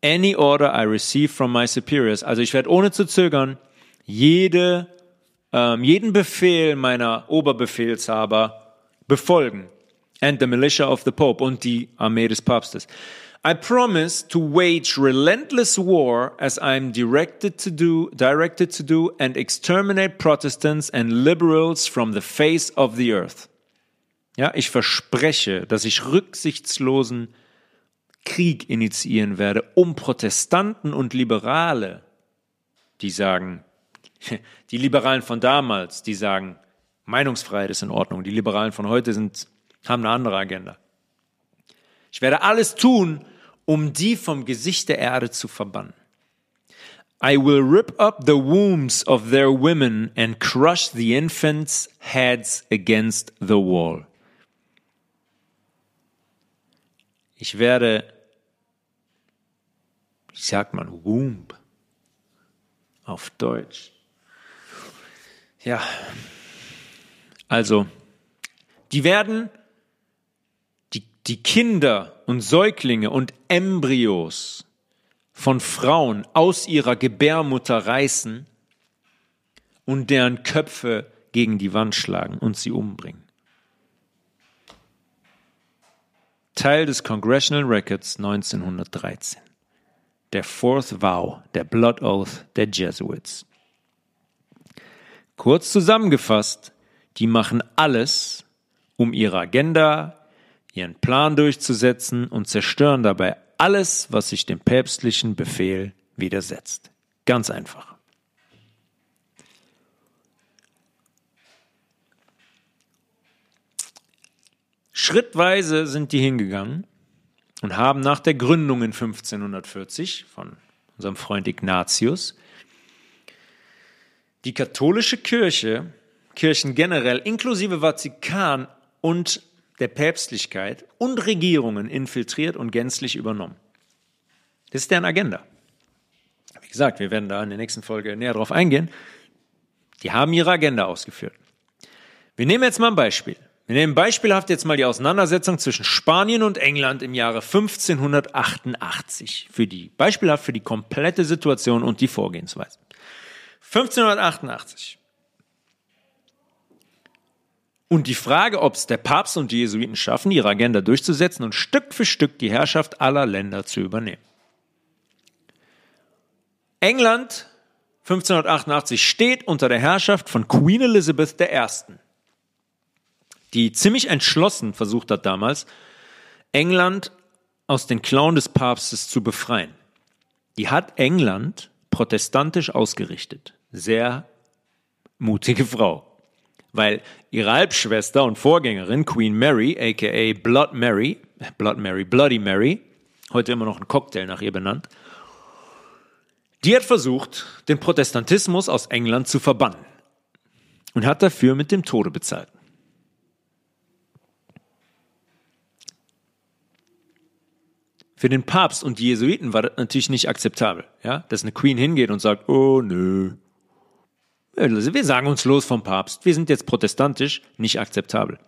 any order I receive from my superiors. Also ich werde ohne zu zögern jede, ähm, jeden Befehl meiner Oberbefehlshaber befolgen. And the militia of the Pope und die Armee des Papstes. I promise to wage relentless war as I'm directed to do, directed to do and exterminate Protestants and liberals from the face of the earth. Ja, ich verspreche, dass ich rücksichtslosen Krieg initiieren werde, um Protestanten und Liberale, die sagen, die Liberalen von damals, die sagen, Meinungsfreiheit ist in Ordnung, die Liberalen von heute sind, haben eine andere Agenda. Ich werde alles tun, um die vom Gesicht der Erde zu verbannen. I will rip up the wombs of their women and crush the infants' heads against the wall. Ich werde, wie sagt man, Womb auf Deutsch. Ja, also, die werden die, Kinder und Säuglinge und Embryos von Frauen aus ihrer Gebärmutter reißen und deren Köpfe gegen die Wand schlagen und sie umbringen. Teil des Congressional Records 1913. Der Fourth Vow, der Blood Oath der Jesuits. Kurz zusammengefasst, die machen alles, um ihre Agenda, ihren Plan durchzusetzen und zerstören dabei alles, was sich dem päpstlichen Befehl widersetzt. Ganz einfach. Schrittweise sind die hingegangen und haben nach der Gründung in 1540 von unserem Freund Ignatius die katholische Kirche, Kirchen generell, inklusive Vatikan und der Päpstlichkeit und Regierungen infiltriert und gänzlich übernommen. Das ist deren Agenda. Wie gesagt, wir werden da in der nächsten Folge näher drauf eingehen. Die haben ihre Agenda ausgeführt. Wir nehmen jetzt mal ein Beispiel. Wir nehmen beispielhaft jetzt mal die Auseinandersetzung zwischen Spanien und England im Jahre 1588 für die, beispielhaft für die komplette Situation und die Vorgehensweise. 1588. Und die Frage, ob es der Papst und die Jesuiten schaffen, ihre Agenda durchzusetzen und Stück für Stück die Herrschaft aller Länder zu übernehmen. England 1588 steht unter der Herrschaft von Queen Elizabeth I die ziemlich entschlossen versucht hat damals, England aus den Klauen des Papstes zu befreien. Die hat England protestantisch ausgerichtet. Sehr mutige Frau. Weil ihre Halbschwester und Vorgängerin Queen Mary, aka Blood Mary, Blood Mary, Bloody Mary, heute immer noch ein Cocktail nach ihr benannt, die hat versucht, den Protestantismus aus England zu verbannen und hat dafür mit dem Tode bezahlt. Für den Papst und die Jesuiten war das natürlich nicht akzeptabel, ja, dass eine Queen hingeht und sagt, oh nö, wir sagen uns los vom Papst, wir sind jetzt protestantisch, nicht akzeptabel.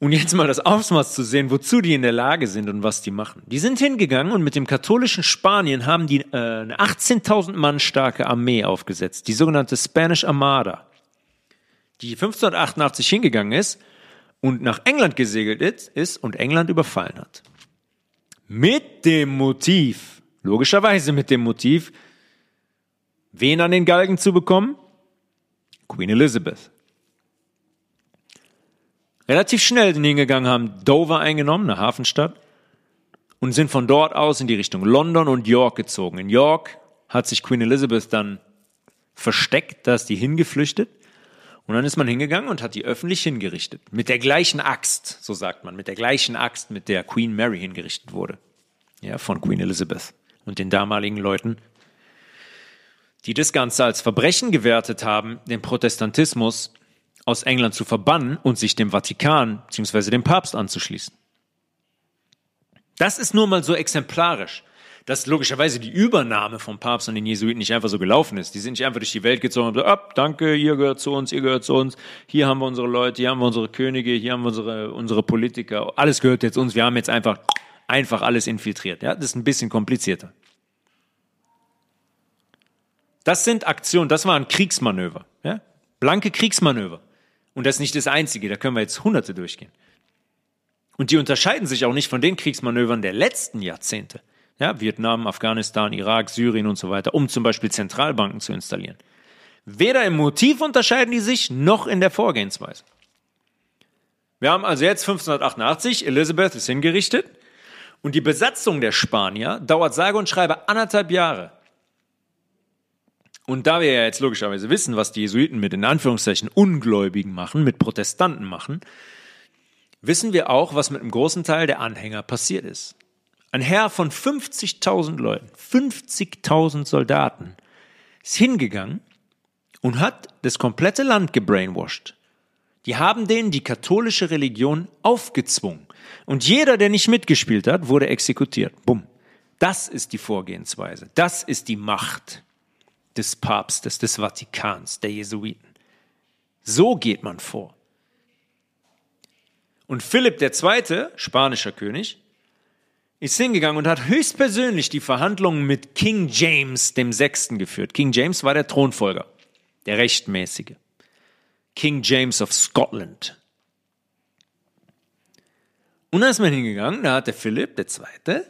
Und jetzt mal das Ausmaß zu sehen, wozu die in der Lage sind und was die machen. Die sind hingegangen und mit dem katholischen Spanien haben die äh, eine 18.000 Mann starke Armee aufgesetzt, die sogenannte Spanish Armada, die 1588 hingegangen ist und nach England gesegelt ist und England überfallen hat. Mit dem Motiv, logischerweise mit dem Motiv, wen an den Galgen zu bekommen? Queen Elizabeth. Relativ schnell sind hingegangen, haben Dover eingenommen, eine Hafenstadt, und sind von dort aus in die Richtung London und York gezogen. In York hat sich Queen Elizabeth dann versteckt, da ist die hingeflüchtet. Und dann ist man hingegangen und hat die öffentlich hingerichtet. Mit der gleichen Axt, so sagt man, mit der gleichen Axt, mit der Queen Mary hingerichtet wurde. Ja, von Queen Elizabeth und den damaligen Leuten, die das Ganze als Verbrechen gewertet haben, den Protestantismus aus England zu verbannen und sich dem Vatikan bzw. dem Papst anzuschließen. Das ist nur mal so exemplarisch dass logischerweise die Übernahme vom Papst und den Jesuiten nicht einfach so gelaufen ist. Die sind nicht einfach durch die Welt gezogen und gesagt, ab, danke, ihr gehört zu uns, ihr gehört zu uns, hier haben wir unsere Leute, hier haben wir unsere Könige, hier haben wir unsere, unsere Politiker, alles gehört jetzt uns, wir haben jetzt einfach, einfach alles infiltriert. Ja, das ist ein bisschen komplizierter. Das sind Aktionen, das waren Kriegsmanöver, ja? blanke Kriegsmanöver. Und das ist nicht das Einzige, da können wir jetzt Hunderte durchgehen. Und die unterscheiden sich auch nicht von den Kriegsmanövern der letzten Jahrzehnte ja, Vietnam, Afghanistan, Irak, Syrien und so weiter, um zum Beispiel Zentralbanken zu installieren. Weder im Motiv unterscheiden die sich, noch in der Vorgehensweise. Wir haben also jetzt 1588, Elizabeth ist hingerichtet und die Besatzung der Spanier dauert sage und schreibe anderthalb Jahre. Und da wir ja jetzt logischerweise wissen, was die Jesuiten mit in Anführungszeichen Ungläubigen machen, mit Protestanten machen, wissen wir auch, was mit einem großen Teil der Anhänger passiert ist. Ein Herr von 50.000 Leuten, 50.000 Soldaten, ist hingegangen und hat das komplette Land gebrainwashed. Die haben denen die katholische Religion aufgezwungen. Und jeder, der nicht mitgespielt hat, wurde exekutiert. Bumm. Das ist die Vorgehensweise. Das ist die Macht des Papstes, des Vatikans, der Jesuiten. So geht man vor. Und Philipp II., spanischer König, ist hingegangen und hat höchstpersönlich die Verhandlungen mit King James dem Sechsten geführt. King James war der Thronfolger, der Rechtmäßige. King James of Scotland. Und dann ist man hingegangen, da hat der Philipp, Zweite,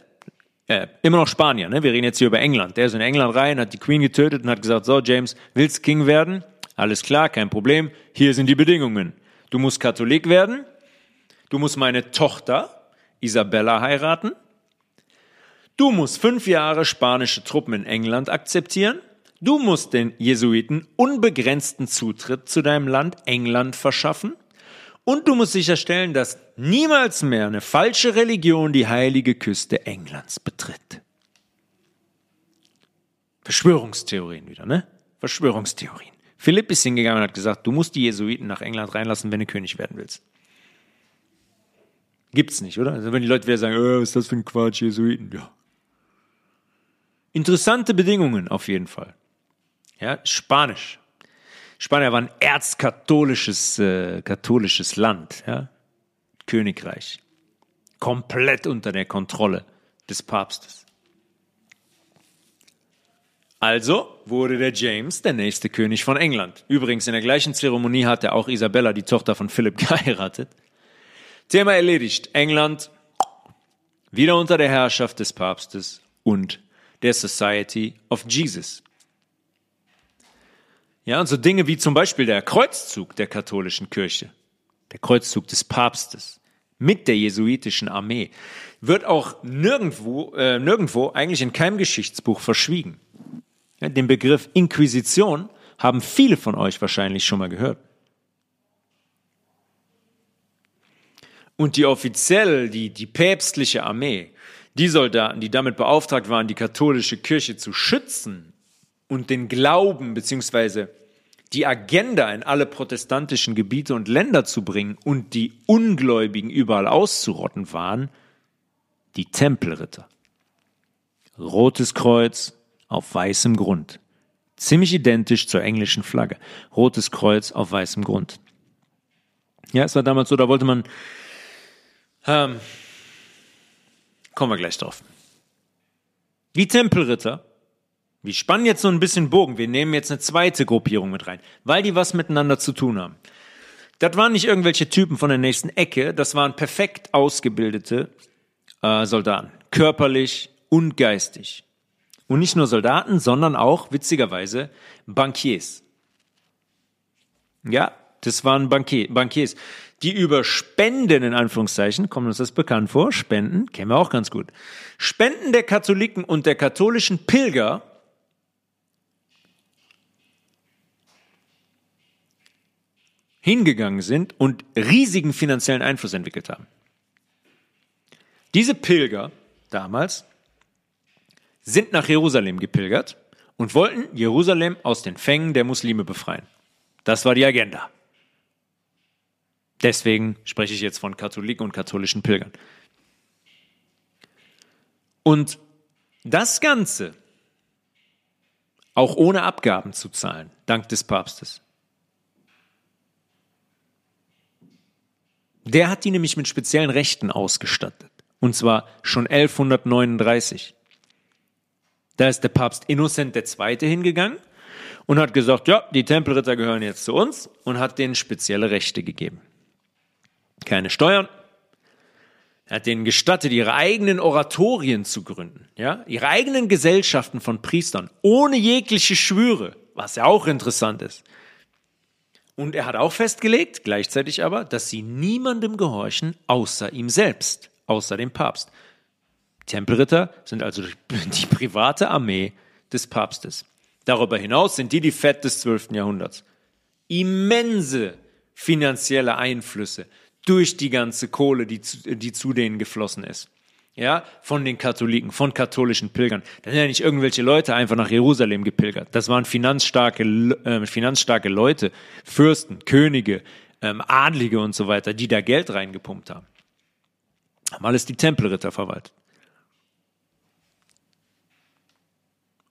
äh, immer noch Spanier, ne? wir reden jetzt hier über England, der ist in England rein, hat die Queen getötet und hat gesagt, so James, willst King werden? Alles klar, kein Problem, hier sind die Bedingungen. Du musst Katholik werden, du musst meine Tochter Isabella heiraten, Du musst fünf Jahre spanische Truppen in England akzeptieren. Du musst den Jesuiten unbegrenzten Zutritt zu deinem Land England verschaffen. Und du musst sicherstellen, dass niemals mehr eine falsche Religion die heilige Küste Englands betritt. Verschwörungstheorien wieder, ne? Verschwörungstheorien. Philipp ist hingegangen und hat gesagt, du musst die Jesuiten nach England reinlassen, wenn du König werden willst. Gibt's nicht, oder? Also wenn die Leute wieder sagen, oh, was ist das für ein Quatsch, Jesuiten? Ja, Interessante Bedingungen auf jeden Fall. Ja, Spanisch. Spanien war ein erzkatholisches äh, katholisches Land, ja? Königreich. Komplett unter der Kontrolle des Papstes. Also wurde der James der nächste König von England. Übrigens, in der gleichen Zeremonie hat er auch Isabella, die Tochter von Philipp, geheiratet. Thema erledigt. England wieder unter der Herrschaft des Papstes und der Society of Jesus. Ja, und so Dinge wie zum Beispiel der Kreuzzug der katholischen Kirche, der Kreuzzug des Papstes mit der jesuitischen Armee, wird auch nirgendwo, äh, nirgendwo eigentlich in keinem Geschichtsbuch verschwiegen. Ja, den Begriff Inquisition haben viele von euch wahrscheinlich schon mal gehört. Und die offiziell, die, die päpstliche Armee die Soldaten, die damit beauftragt waren, die katholische Kirche zu schützen und den Glauben bzw. die Agenda in alle protestantischen Gebiete und Länder zu bringen und die Ungläubigen überall auszurotten, waren die Tempelritter. Rotes Kreuz auf weißem Grund. Ziemlich identisch zur englischen Flagge. Rotes Kreuz auf weißem Grund. Ja, es war damals so, da wollte man ähm, Kommen wir gleich drauf. Die Tempelritter, wir spannen jetzt so ein bisschen Bogen, wir nehmen jetzt eine zweite Gruppierung mit rein, weil die was miteinander zu tun haben. Das waren nicht irgendwelche Typen von der nächsten Ecke, das waren perfekt ausgebildete äh, Soldaten, körperlich und geistig. Und nicht nur Soldaten, sondern auch, witzigerweise, Bankiers. Ja, das waren Bankier, Bankiers die über Spenden in Anführungszeichen, kommt uns das bekannt vor, Spenden, kennen wir auch ganz gut, Spenden der Katholiken und der katholischen Pilger hingegangen sind und riesigen finanziellen Einfluss entwickelt haben. Diese Pilger damals sind nach Jerusalem gepilgert und wollten Jerusalem aus den Fängen der Muslime befreien. Das war die Agenda. Deswegen spreche ich jetzt von Katholiken und katholischen Pilgern. Und das Ganze auch ohne Abgaben zu zahlen, dank des Papstes. Der hat die nämlich mit speziellen Rechten ausgestattet. Und zwar schon 1139. Da ist der Papst Innocent II. hingegangen und hat gesagt, ja, die Tempelritter gehören jetzt zu uns und hat denen spezielle Rechte gegeben. Keine Steuern. Er hat denen gestattet, ihre eigenen Oratorien zu gründen, ja, ihre eigenen Gesellschaften von Priestern, ohne jegliche Schwüre, was ja auch interessant ist. Und er hat auch festgelegt, gleichzeitig aber, dass sie niemandem gehorchen, außer ihm selbst, außer dem Papst. Tempelritter sind also die private Armee des Papstes. Darüber hinaus sind die die Fett des 12. Jahrhunderts. Immense finanzielle Einflüsse durch die ganze Kohle, die zu, die zu denen geflossen ist. Ja, von den Katholiken, von katholischen Pilgern. Da sind ja nicht irgendwelche Leute einfach nach Jerusalem gepilgert. Das waren finanzstarke, äh, finanzstarke Leute, Fürsten, Könige, ähm, Adlige und so weiter, die da Geld reingepumpt haben. Haben alles die Tempelritter verwaltet.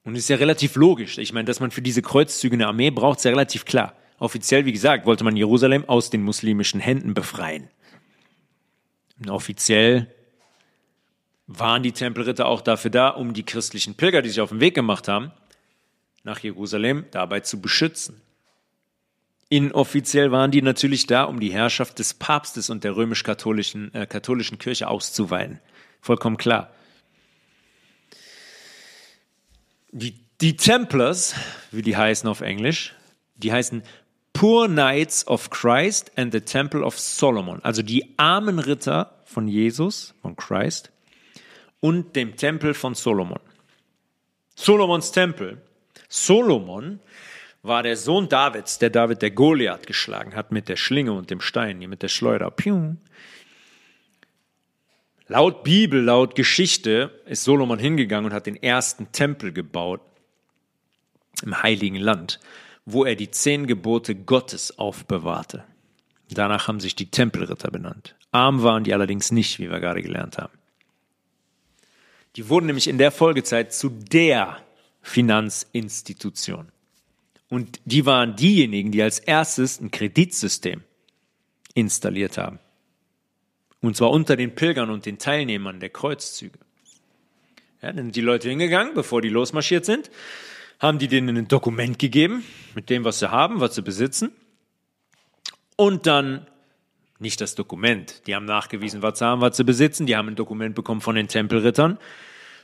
Und ist ja relativ logisch. Ich meine, dass man für diese Kreuzzüge eine Armee braucht, ist ja relativ klar. Offiziell, wie gesagt, wollte man Jerusalem aus den muslimischen Händen befreien. Und offiziell waren die Tempelritter auch dafür da, um die christlichen Pilger, die sich auf den Weg gemacht haben, nach Jerusalem dabei zu beschützen. Inoffiziell waren die natürlich da, um die Herrschaft des Papstes und der römisch-katholischen äh, katholischen Kirche auszuweiten. Vollkommen klar. Die, die Templars, wie die heißen auf Englisch, die heißen Poor Knights of Christ and the Temple of Solomon. Also die armen Ritter von Jesus, von Christ und dem Tempel von Solomon. Solomons Tempel. Solomon war der Sohn Davids, der David der Goliath geschlagen hat mit der Schlinge und dem Stein, mit der Schleuder. Piu. Laut Bibel, laut Geschichte ist Solomon hingegangen und hat den ersten Tempel gebaut im heiligen Land, wo er die zehn Gebote Gottes aufbewahrte. Danach haben sich die Tempelritter benannt. Arm waren die allerdings nicht, wie wir gerade gelernt haben. Die wurden nämlich in der Folgezeit zu der Finanzinstitution. Und die waren diejenigen, die als erstes ein Kreditsystem installiert haben. Und zwar unter den Pilgern und den Teilnehmern der Kreuzzüge. Ja, dann sind die Leute hingegangen, bevor die losmarschiert sind, haben die denen ein Dokument gegeben mit dem, was sie haben, was sie besitzen. Und dann nicht das Dokument. Die haben nachgewiesen, was sie haben, was sie besitzen. Die haben ein Dokument bekommen von den Tempelrittern,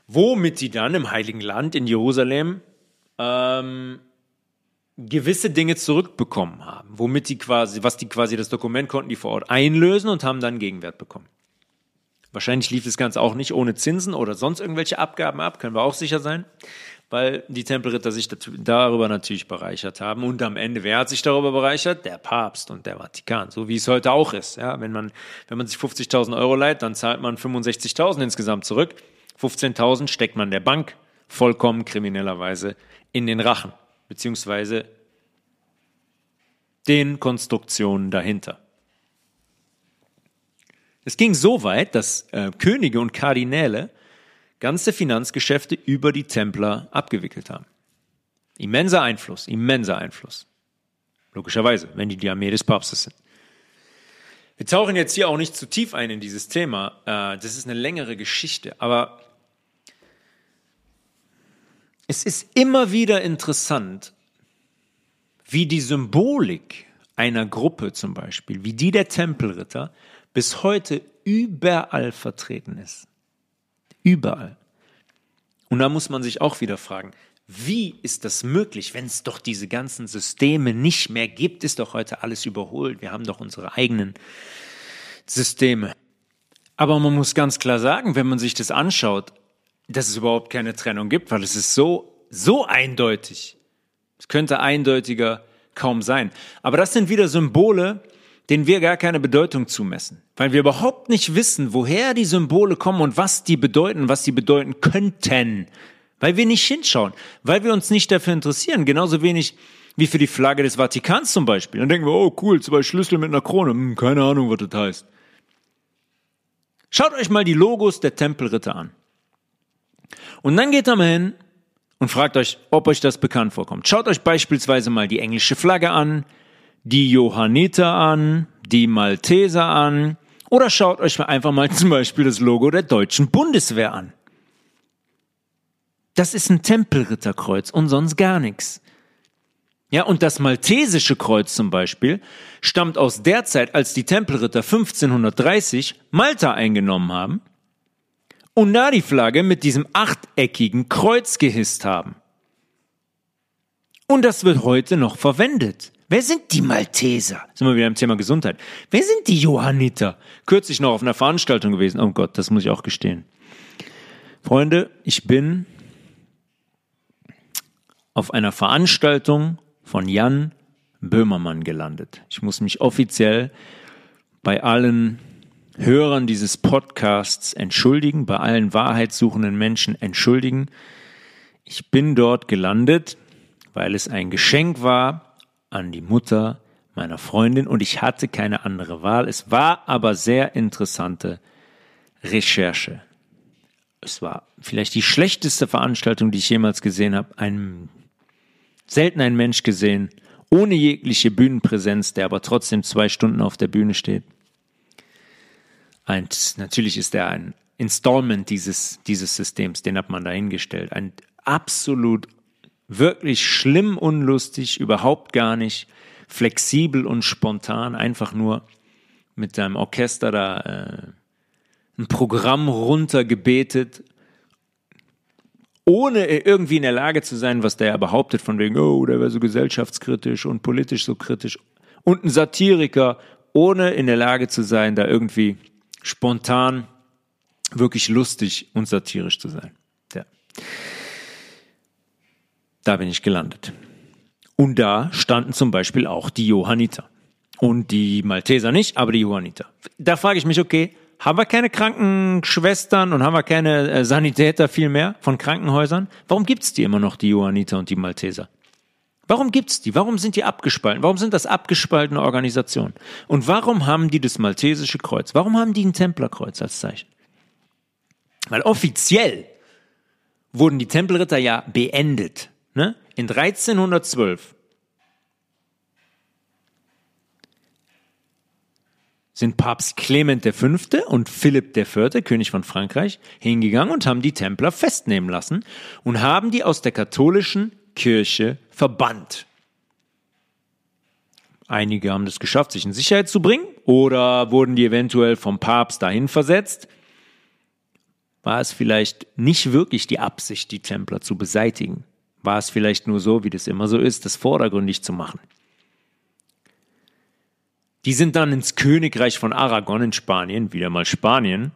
womit sie dann im Heiligen Land in Jerusalem ähm, gewisse Dinge zurückbekommen haben, womit die quasi, was die quasi das Dokument konnten die vor Ort einlösen und haben dann Gegenwert bekommen. Wahrscheinlich lief das Ganze auch nicht ohne Zinsen oder sonst irgendwelche Abgaben ab, können wir auch sicher sein, weil die Tempelritter sich darüber natürlich bereichert haben. Und am Ende, wer hat sich darüber bereichert? Der Papst und der Vatikan, so wie es heute auch ist. Ja, wenn man, wenn man sich 50.000 Euro leiht, dann zahlt man 65.000 insgesamt zurück. 15.000 steckt man der Bank vollkommen kriminellerweise in den Rachen beziehungsweise den Konstruktionen dahinter. Es ging so weit, dass äh, Könige und Kardinäle ganze Finanzgeschäfte über die Templer abgewickelt haben. Immenser Einfluss, immenser Einfluss. Logischerweise, wenn die die Armee des Papstes sind. Wir tauchen jetzt hier auch nicht zu tief ein in dieses Thema. Äh, das ist eine längere Geschichte, aber es ist immer wieder interessant, wie die Symbolik einer Gruppe zum Beispiel, wie die der Tempelritter, bis heute überall vertreten ist. Überall. Und da muss man sich auch wieder fragen, wie ist das möglich, wenn es doch diese ganzen Systeme nicht mehr gibt? Ist doch heute alles überholt. Wir haben doch unsere eigenen Systeme. Aber man muss ganz klar sagen, wenn man sich das anschaut, dass es überhaupt keine Trennung gibt, weil es ist so, so eindeutig. Es könnte eindeutiger kaum sein. Aber das sind wieder Symbole, denen wir gar keine Bedeutung zumessen, weil wir überhaupt nicht wissen, woher die Symbole kommen und was die bedeuten, was die bedeuten könnten, weil wir nicht hinschauen, weil wir uns nicht dafür interessieren, genauso wenig wie für die Flagge des Vatikans zum Beispiel. Dann denken wir, oh cool, zwei Schlüssel mit einer Krone, hm, keine Ahnung, was das heißt. Schaut euch mal die Logos der Tempelritter an. Und dann geht er mal hin und fragt euch, ob euch das bekannt vorkommt. Schaut euch beispielsweise mal die englische Flagge an, die Johanniter an, die Malteser an oder schaut euch einfach mal zum Beispiel das Logo der deutschen Bundeswehr an. Das ist ein Tempelritterkreuz und sonst gar nichts. Ja, und das Maltesische Kreuz zum Beispiel stammt aus der Zeit, als die Tempelritter 1530 Malta eingenommen haben und da die Flagge mit diesem achteckigen Kreuz gehisst haben. Und das wird heute noch verwendet. Wer sind die Malteser? Sind wir wieder im Thema Gesundheit. Wer sind die Johanniter? Kürzlich noch auf einer Veranstaltung gewesen. Oh Gott, das muss ich auch gestehen. Freunde, ich bin auf einer Veranstaltung von Jan Böhmermann gelandet. Ich muss mich offiziell bei allen Hörern dieses Podcasts entschuldigen, bei allen wahrheitssuchenden Menschen entschuldigen. Ich bin dort gelandet, weil es ein Geschenk war an die Mutter meiner Freundin und ich hatte keine andere Wahl. Es war aber sehr interessante Recherche. Es war vielleicht die schlechteste Veranstaltung, die ich jemals gesehen habe. Ein, selten ein Mensch gesehen, ohne jegliche Bühnenpräsenz, der aber trotzdem zwei Stunden auf der Bühne steht. Ein, natürlich ist er ein Installment dieses, dieses Systems, den hat man dahingestellt. Ein absolut wirklich schlimm unlustig, überhaupt gar nicht flexibel und spontan, einfach nur mit seinem Orchester da äh, ein Programm runtergebetet, ohne irgendwie in der Lage zu sein, was der ja behauptet, von wegen, oh, der wäre so gesellschaftskritisch und politisch so kritisch und ein Satiriker, ohne in der Lage zu sein, da irgendwie spontan wirklich lustig und satirisch zu sein. Ja. Da bin ich gelandet. Und da standen zum Beispiel auch die Johanniter. Und die Malteser nicht, aber die Johanniter. Da frage ich mich, okay, haben wir keine Krankenschwestern und haben wir keine äh, Sanitäter viel mehr von Krankenhäusern? Warum gibt's die immer noch, die Johanniter und die Malteser? Warum gibt's die? Warum sind die abgespalten? Warum sind das abgespaltene Organisationen? Und warum haben die das Maltesische Kreuz? Warum haben die ein Templerkreuz als Zeichen? Weil offiziell wurden die Tempelritter ja beendet. Ne? In 1312 sind Papst Clement V. und Philipp IV., König von Frankreich, hingegangen und haben die Templer festnehmen lassen und haben die aus der katholischen Kirche verbannt. Einige haben es geschafft, sich in Sicherheit zu bringen oder wurden die eventuell vom Papst dahin versetzt. War es vielleicht nicht wirklich die Absicht, die Templer zu beseitigen? war es vielleicht nur so, wie das immer so ist, das vordergründig zu machen. Die sind dann ins Königreich von Aragon in Spanien, wieder mal Spanien,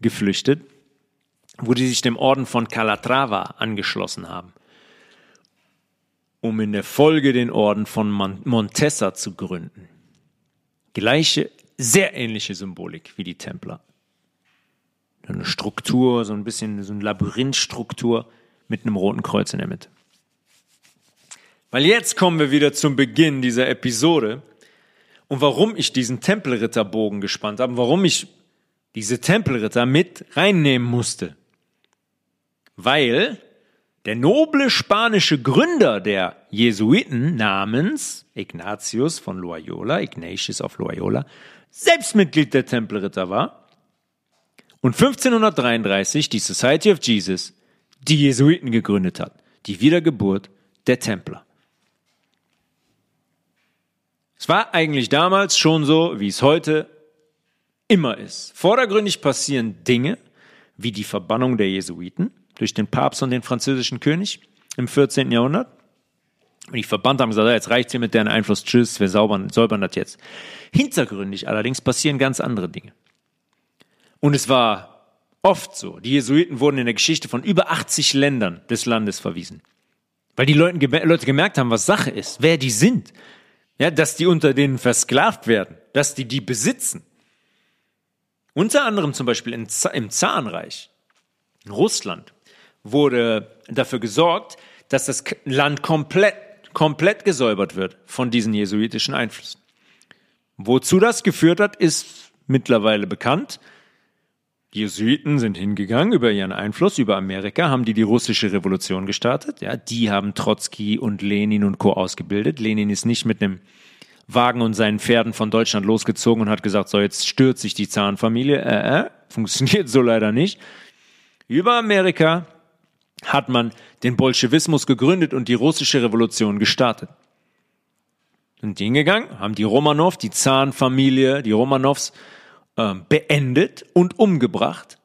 geflüchtet, wo die sich dem Orden von Calatrava angeschlossen haben, um in der Folge den Orden von Montesa zu gründen. Gleiche, sehr ähnliche Symbolik wie die Templer. Eine Struktur, so ein bisschen so eine Labyrinthstruktur mit einem roten Kreuz in der Mitte. Weil jetzt kommen wir wieder zum Beginn dieser Episode und warum ich diesen Tempelritterbogen gespannt habe, warum ich diese Tempelritter mit reinnehmen musste. Weil der noble spanische Gründer der Jesuiten namens Ignatius von Loyola, Ignatius of Loyola, selbst Mitglied der Tempelritter war und 1533 die Society of Jesus die Jesuiten gegründet hat, die Wiedergeburt der Templer. Es war eigentlich damals schon so, wie es heute immer ist. Vordergründig passieren Dinge wie die Verbannung der Jesuiten durch den Papst und den französischen König im 14. Jahrhundert. Und die Verbannten haben gesagt, jetzt reicht's hier mit deren Einfluss, tschüss, wir säubern, säubern das jetzt. Hintergründig allerdings passieren ganz andere Dinge. Und es war Oft so. Die Jesuiten wurden in der Geschichte von über 80 Ländern des Landes verwiesen, Weil die Leute gemerkt haben, was Sache ist, wer die sind. Ja, dass die unter denen versklavt werden, dass die die besitzen. Unter anderem zum Beispiel im Zarenreich, in Russland, wurde dafür gesorgt, dass das Land komplett, komplett gesäubert wird von diesen jesuitischen Einflüssen. Wozu das geführt hat, ist mittlerweile bekannt. Die Jesuiten sind hingegangen über ihren Einfluss über Amerika, haben die die russische Revolution gestartet. Ja, die haben Trotzki und Lenin und Co. ausgebildet. Lenin ist nicht mit einem Wagen und seinen Pferden von Deutschland losgezogen und hat gesagt, so jetzt stürzt sich die Zahnfamilie. Äh, äh, funktioniert so leider nicht. Über Amerika hat man den Bolschewismus gegründet und die russische Revolution gestartet. Sind hingegangen, haben die Romanow, die Zahnfamilie, die Romanows beendet und umgebracht,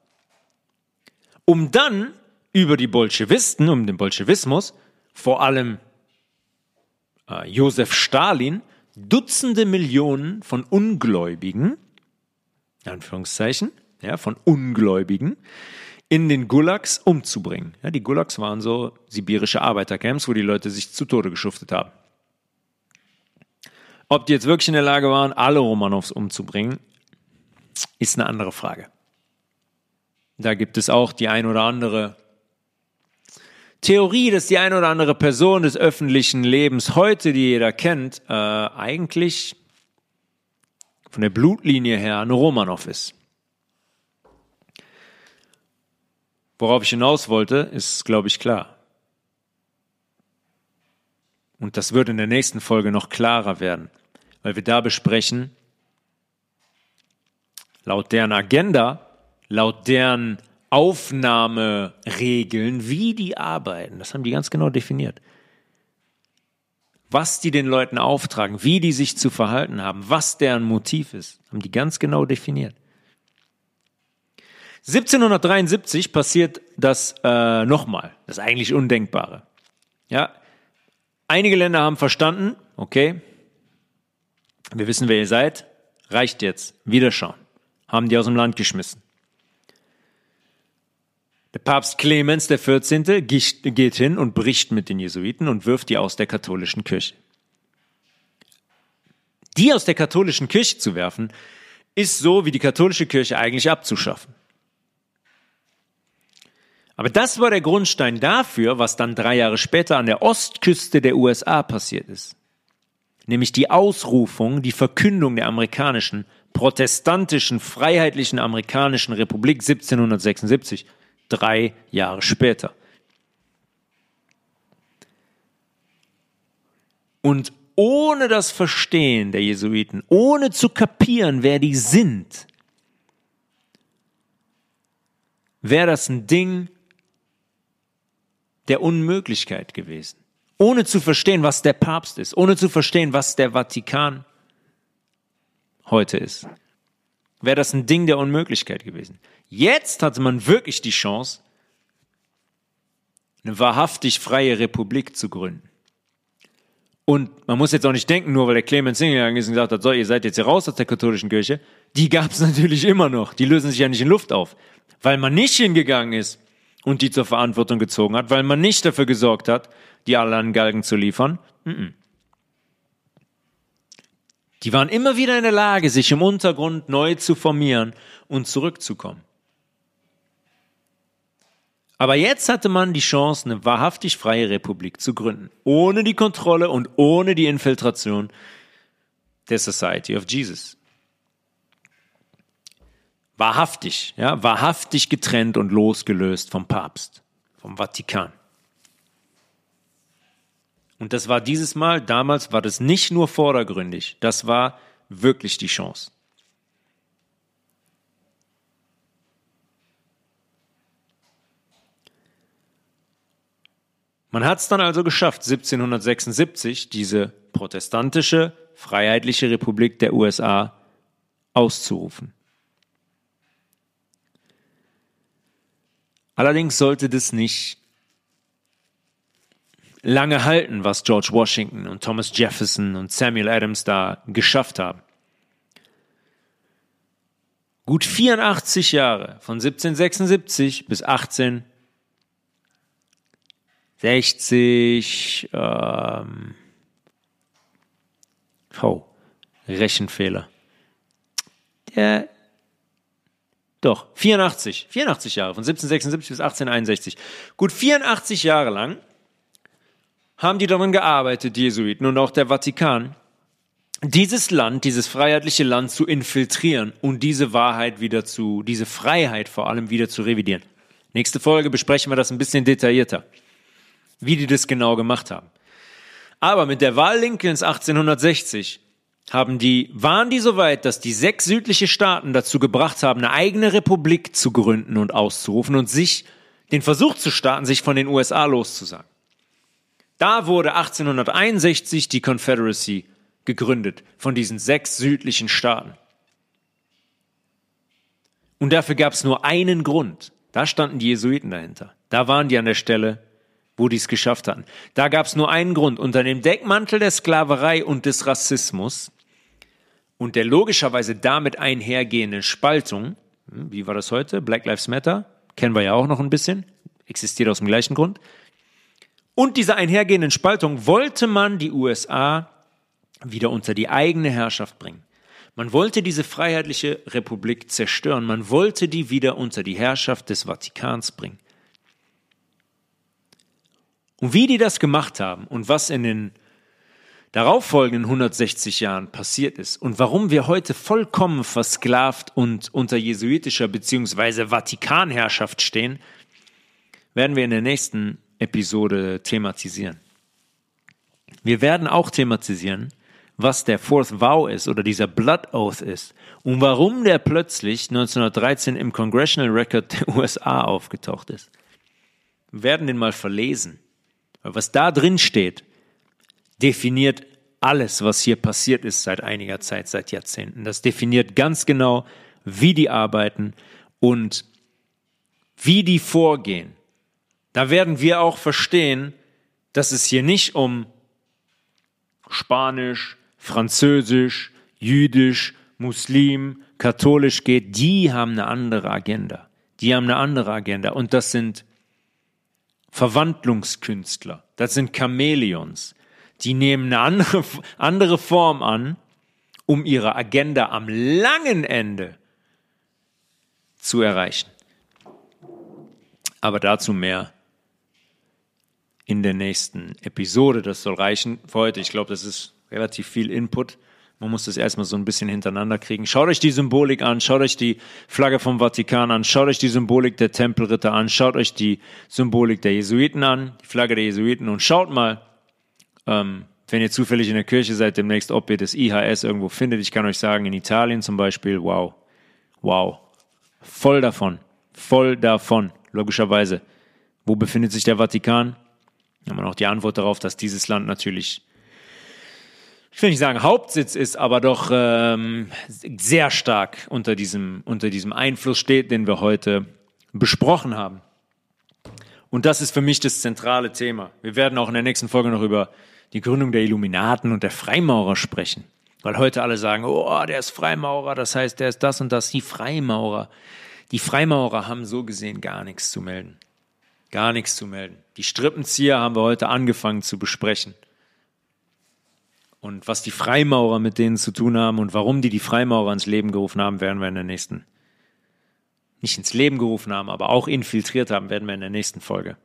um dann über die Bolschewisten, um den Bolschewismus, vor allem äh, Josef Stalin, Dutzende Millionen von Ungläubigen, Anführungszeichen, ja, von Ungläubigen, in den Gulags umzubringen. Ja, die Gulags waren so sibirische Arbeitercamps, wo die Leute sich zu Tode geschuftet haben. Ob die jetzt wirklich in der Lage waren, alle Romanows umzubringen, ist eine andere Frage. Da gibt es auch die ein oder andere Theorie, dass die ein oder andere Person des öffentlichen Lebens heute, die jeder kennt, äh, eigentlich von der Blutlinie her eine Romanov ist. Worauf ich hinaus wollte, ist, glaube ich, klar. Und das wird in der nächsten Folge noch klarer werden, weil wir da besprechen, laut deren Agenda, laut deren Aufnahmeregeln, wie die arbeiten. Das haben die ganz genau definiert. Was die den Leuten auftragen, wie die sich zu verhalten haben, was deren Motiv ist, haben die ganz genau definiert. 1773 passiert das äh, nochmal, das eigentlich Undenkbare. Ja, einige Länder haben verstanden, okay, wir wissen, wer ihr seid, reicht jetzt, wiederschauen, haben die aus dem Land geschmissen. Der Papst Clemens XIV. geht hin und bricht mit den Jesuiten und wirft die aus der katholischen Kirche. Die aus der katholischen Kirche zu werfen, ist so wie die katholische Kirche eigentlich abzuschaffen. Aber das war der Grundstein dafür, was dann drei Jahre später an der Ostküste der USA passiert ist. Nämlich die Ausrufung, die Verkündung der amerikanischen, protestantischen, freiheitlichen amerikanischen Republik 1776 drei Jahre später. Und ohne das Verstehen der Jesuiten, ohne zu kapieren, wer die sind, wäre das ein Ding der Unmöglichkeit gewesen. Ohne zu verstehen, was der Papst ist, ohne zu verstehen, was der Vatikan heute ist, wäre das ein Ding der Unmöglichkeit gewesen. Jetzt hatte man wirklich die Chance, eine wahrhaftig freie Republik zu gründen. Und man muss jetzt auch nicht denken, nur weil der Clemens hingegangen ist und gesagt hat, so, ihr seid jetzt hier raus aus der katholischen Kirche, die gab es natürlich immer noch. Die lösen sich ja nicht in Luft auf. Weil man nicht hingegangen ist und die zur Verantwortung gezogen hat, weil man nicht dafür gesorgt hat, die alle an Galgen zu liefern. Die waren immer wieder in der Lage, sich im Untergrund neu zu formieren und zurückzukommen. Aber jetzt hatte man die Chance, eine wahrhaftig freie Republik zu gründen, ohne die Kontrolle und ohne die Infiltration der Society of Jesus. Wahrhaftig, ja, wahrhaftig getrennt und losgelöst vom Papst, vom Vatikan. Und das war dieses Mal, damals war das nicht nur vordergründig, das war wirklich die Chance. Man hat es dann also geschafft, 1776 diese protestantische, freiheitliche Republik der USA auszurufen. Allerdings sollte das nicht lange halten, was George Washington und Thomas Jefferson und Samuel Adams da geschafft haben. Gut 84 Jahre, von 1776 bis 18 60, ähm, oh, Rechenfehler. Der, doch, 84, 84 Jahre, von 1776 bis 1861. Gut 84 Jahre lang haben die daran gearbeitet, Jesuiten und auch der Vatikan, dieses Land, dieses freiheitliche Land zu infiltrieren und diese Wahrheit wieder zu, diese Freiheit vor allem wieder zu revidieren. Nächste Folge besprechen wir das ein bisschen detaillierter, wie die das genau gemacht haben. Aber mit der Wahl Lincolns 1860 haben die, waren die so weit, dass die sechs südliche Staaten dazu gebracht haben, eine eigene Republik zu gründen und auszurufen und sich den Versuch zu starten, sich von den USA loszusagen. Da wurde 1861 die Confederacy gegründet von diesen sechs südlichen Staaten. Und dafür gab es nur einen Grund. Da standen die Jesuiten dahinter. Da waren die an der Stelle, wo die es geschafft hatten. Da gab es nur einen Grund. Unter dem Deckmantel der Sklaverei und des Rassismus und der logischerweise damit einhergehenden Spaltung, hm, wie war das heute? Black Lives Matter, kennen wir ja auch noch ein bisschen, existiert aus dem gleichen Grund. Und dieser einhergehenden Spaltung wollte man die USA wieder unter die eigene Herrschaft bringen. Man wollte diese freiheitliche Republik zerstören, man wollte die wieder unter die Herrschaft des Vatikans bringen. Und wie die das gemacht haben und was in den darauffolgenden 160 Jahren passiert ist und warum wir heute vollkommen versklavt und unter jesuitischer bzw. Vatikanherrschaft stehen, werden wir in der nächsten Episode thematisieren. Wir werden auch thematisieren, was der Fourth Vow ist oder dieser Blood Oath ist und warum der plötzlich 1913 im Congressional Record der USA aufgetaucht ist. Wir werden den mal verlesen. Was da drin steht, definiert alles, was hier passiert ist seit einiger Zeit, seit Jahrzehnten. Das definiert ganz genau, wie die arbeiten und wie die vorgehen. Da werden wir auch verstehen, dass es hier nicht um Spanisch, Französisch, Jüdisch, Muslim, katholisch geht, die haben eine andere Agenda. Die haben eine andere Agenda. Und das sind Verwandlungskünstler. Das sind Chamäleons. Die nehmen eine andere, andere Form an, um ihre Agenda am langen Ende zu erreichen. Aber dazu mehr in der nächsten Episode. Das soll reichen für heute. Ich glaube, das ist relativ viel Input. Man muss das erstmal so ein bisschen hintereinander kriegen. Schaut euch die Symbolik an, schaut euch die Flagge vom Vatikan an, schaut euch die Symbolik der Tempelritter an, schaut euch die Symbolik der Jesuiten an, die Flagge der Jesuiten und schaut mal, ähm, wenn ihr zufällig in der Kirche seid demnächst, ob ihr das IHS irgendwo findet. Ich kann euch sagen, in Italien zum Beispiel, wow, wow, voll davon, voll davon, logischerweise. Wo befindet sich der Vatikan? Haben wir noch die Antwort darauf, dass dieses Land natürlich ich will nicht sagen Hauptsitz ist, aber doch ähm, sehr stark unter diesem, unter diesem Einfluss steht, den wir heute besprochen haben. Und das ist für mich das zentrale Thema. Wir werden auch in der nächsten Folge noch über die Gründung der Illuminaten und der Freimaurer sprechen. Weil heute alle sagen, oh, der ist Freimaurer, das heißt, der ist das und das. Die Freimaurer, die Freimaurer haben so gesehen gar nichts zu melden. Gar nichts zu melden. Die Strippenzieher haben wir heute angefangen zu besprechen und was die Freimaurer mit denen zu tun haben und warum die die Freimaurer ins Leben gerufen haben, werden wir in der nächsten, nicht ins Leben gerufen haben, aber auch infiltriert haben, werden wir in der nächsten Folge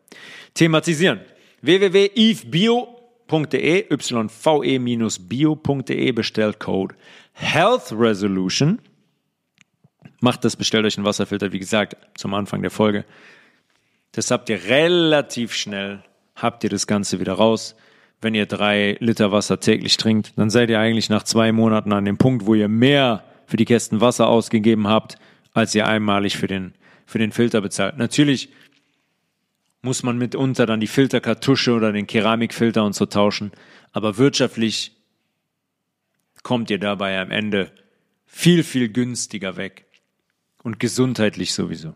thematisieren. www.evebio.de, yve-bio.de, bestellt Code Health Resolution. Macht das, bestellt euch einen Wasserfilter, wie gesagt, zum Anfang der Folge. Das habt ihr relativ schnell, habt ihr das Ganze wieder raus wenn ihr drei Liter Wasser täglich trinkt, dann seid ihr eigentlich nach zwei Monaten an dem Punkt, wo ihr mehr für die Kästen Wasser ausgegeben habt, als ihr einmalig für den, für den Filter bezahlt. Natürlich muss man mitunter dann die Filterkartusche oder den Keramikfilter und so tauschen, aber wirtschaftlich kommt ihr dabei am Ende viel, viel günstiger weg und gesundheitlich sowieso.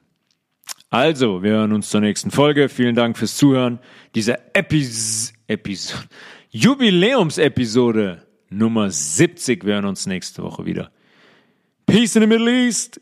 Also, wir hören uns zur nächsten Folge. Vielen Dank fürs Zuhören. Diese Epis Episode, Jubiläumsepisode Nummer 70. Wir hören uns nächste Woche wieder. Peace in the Middle East.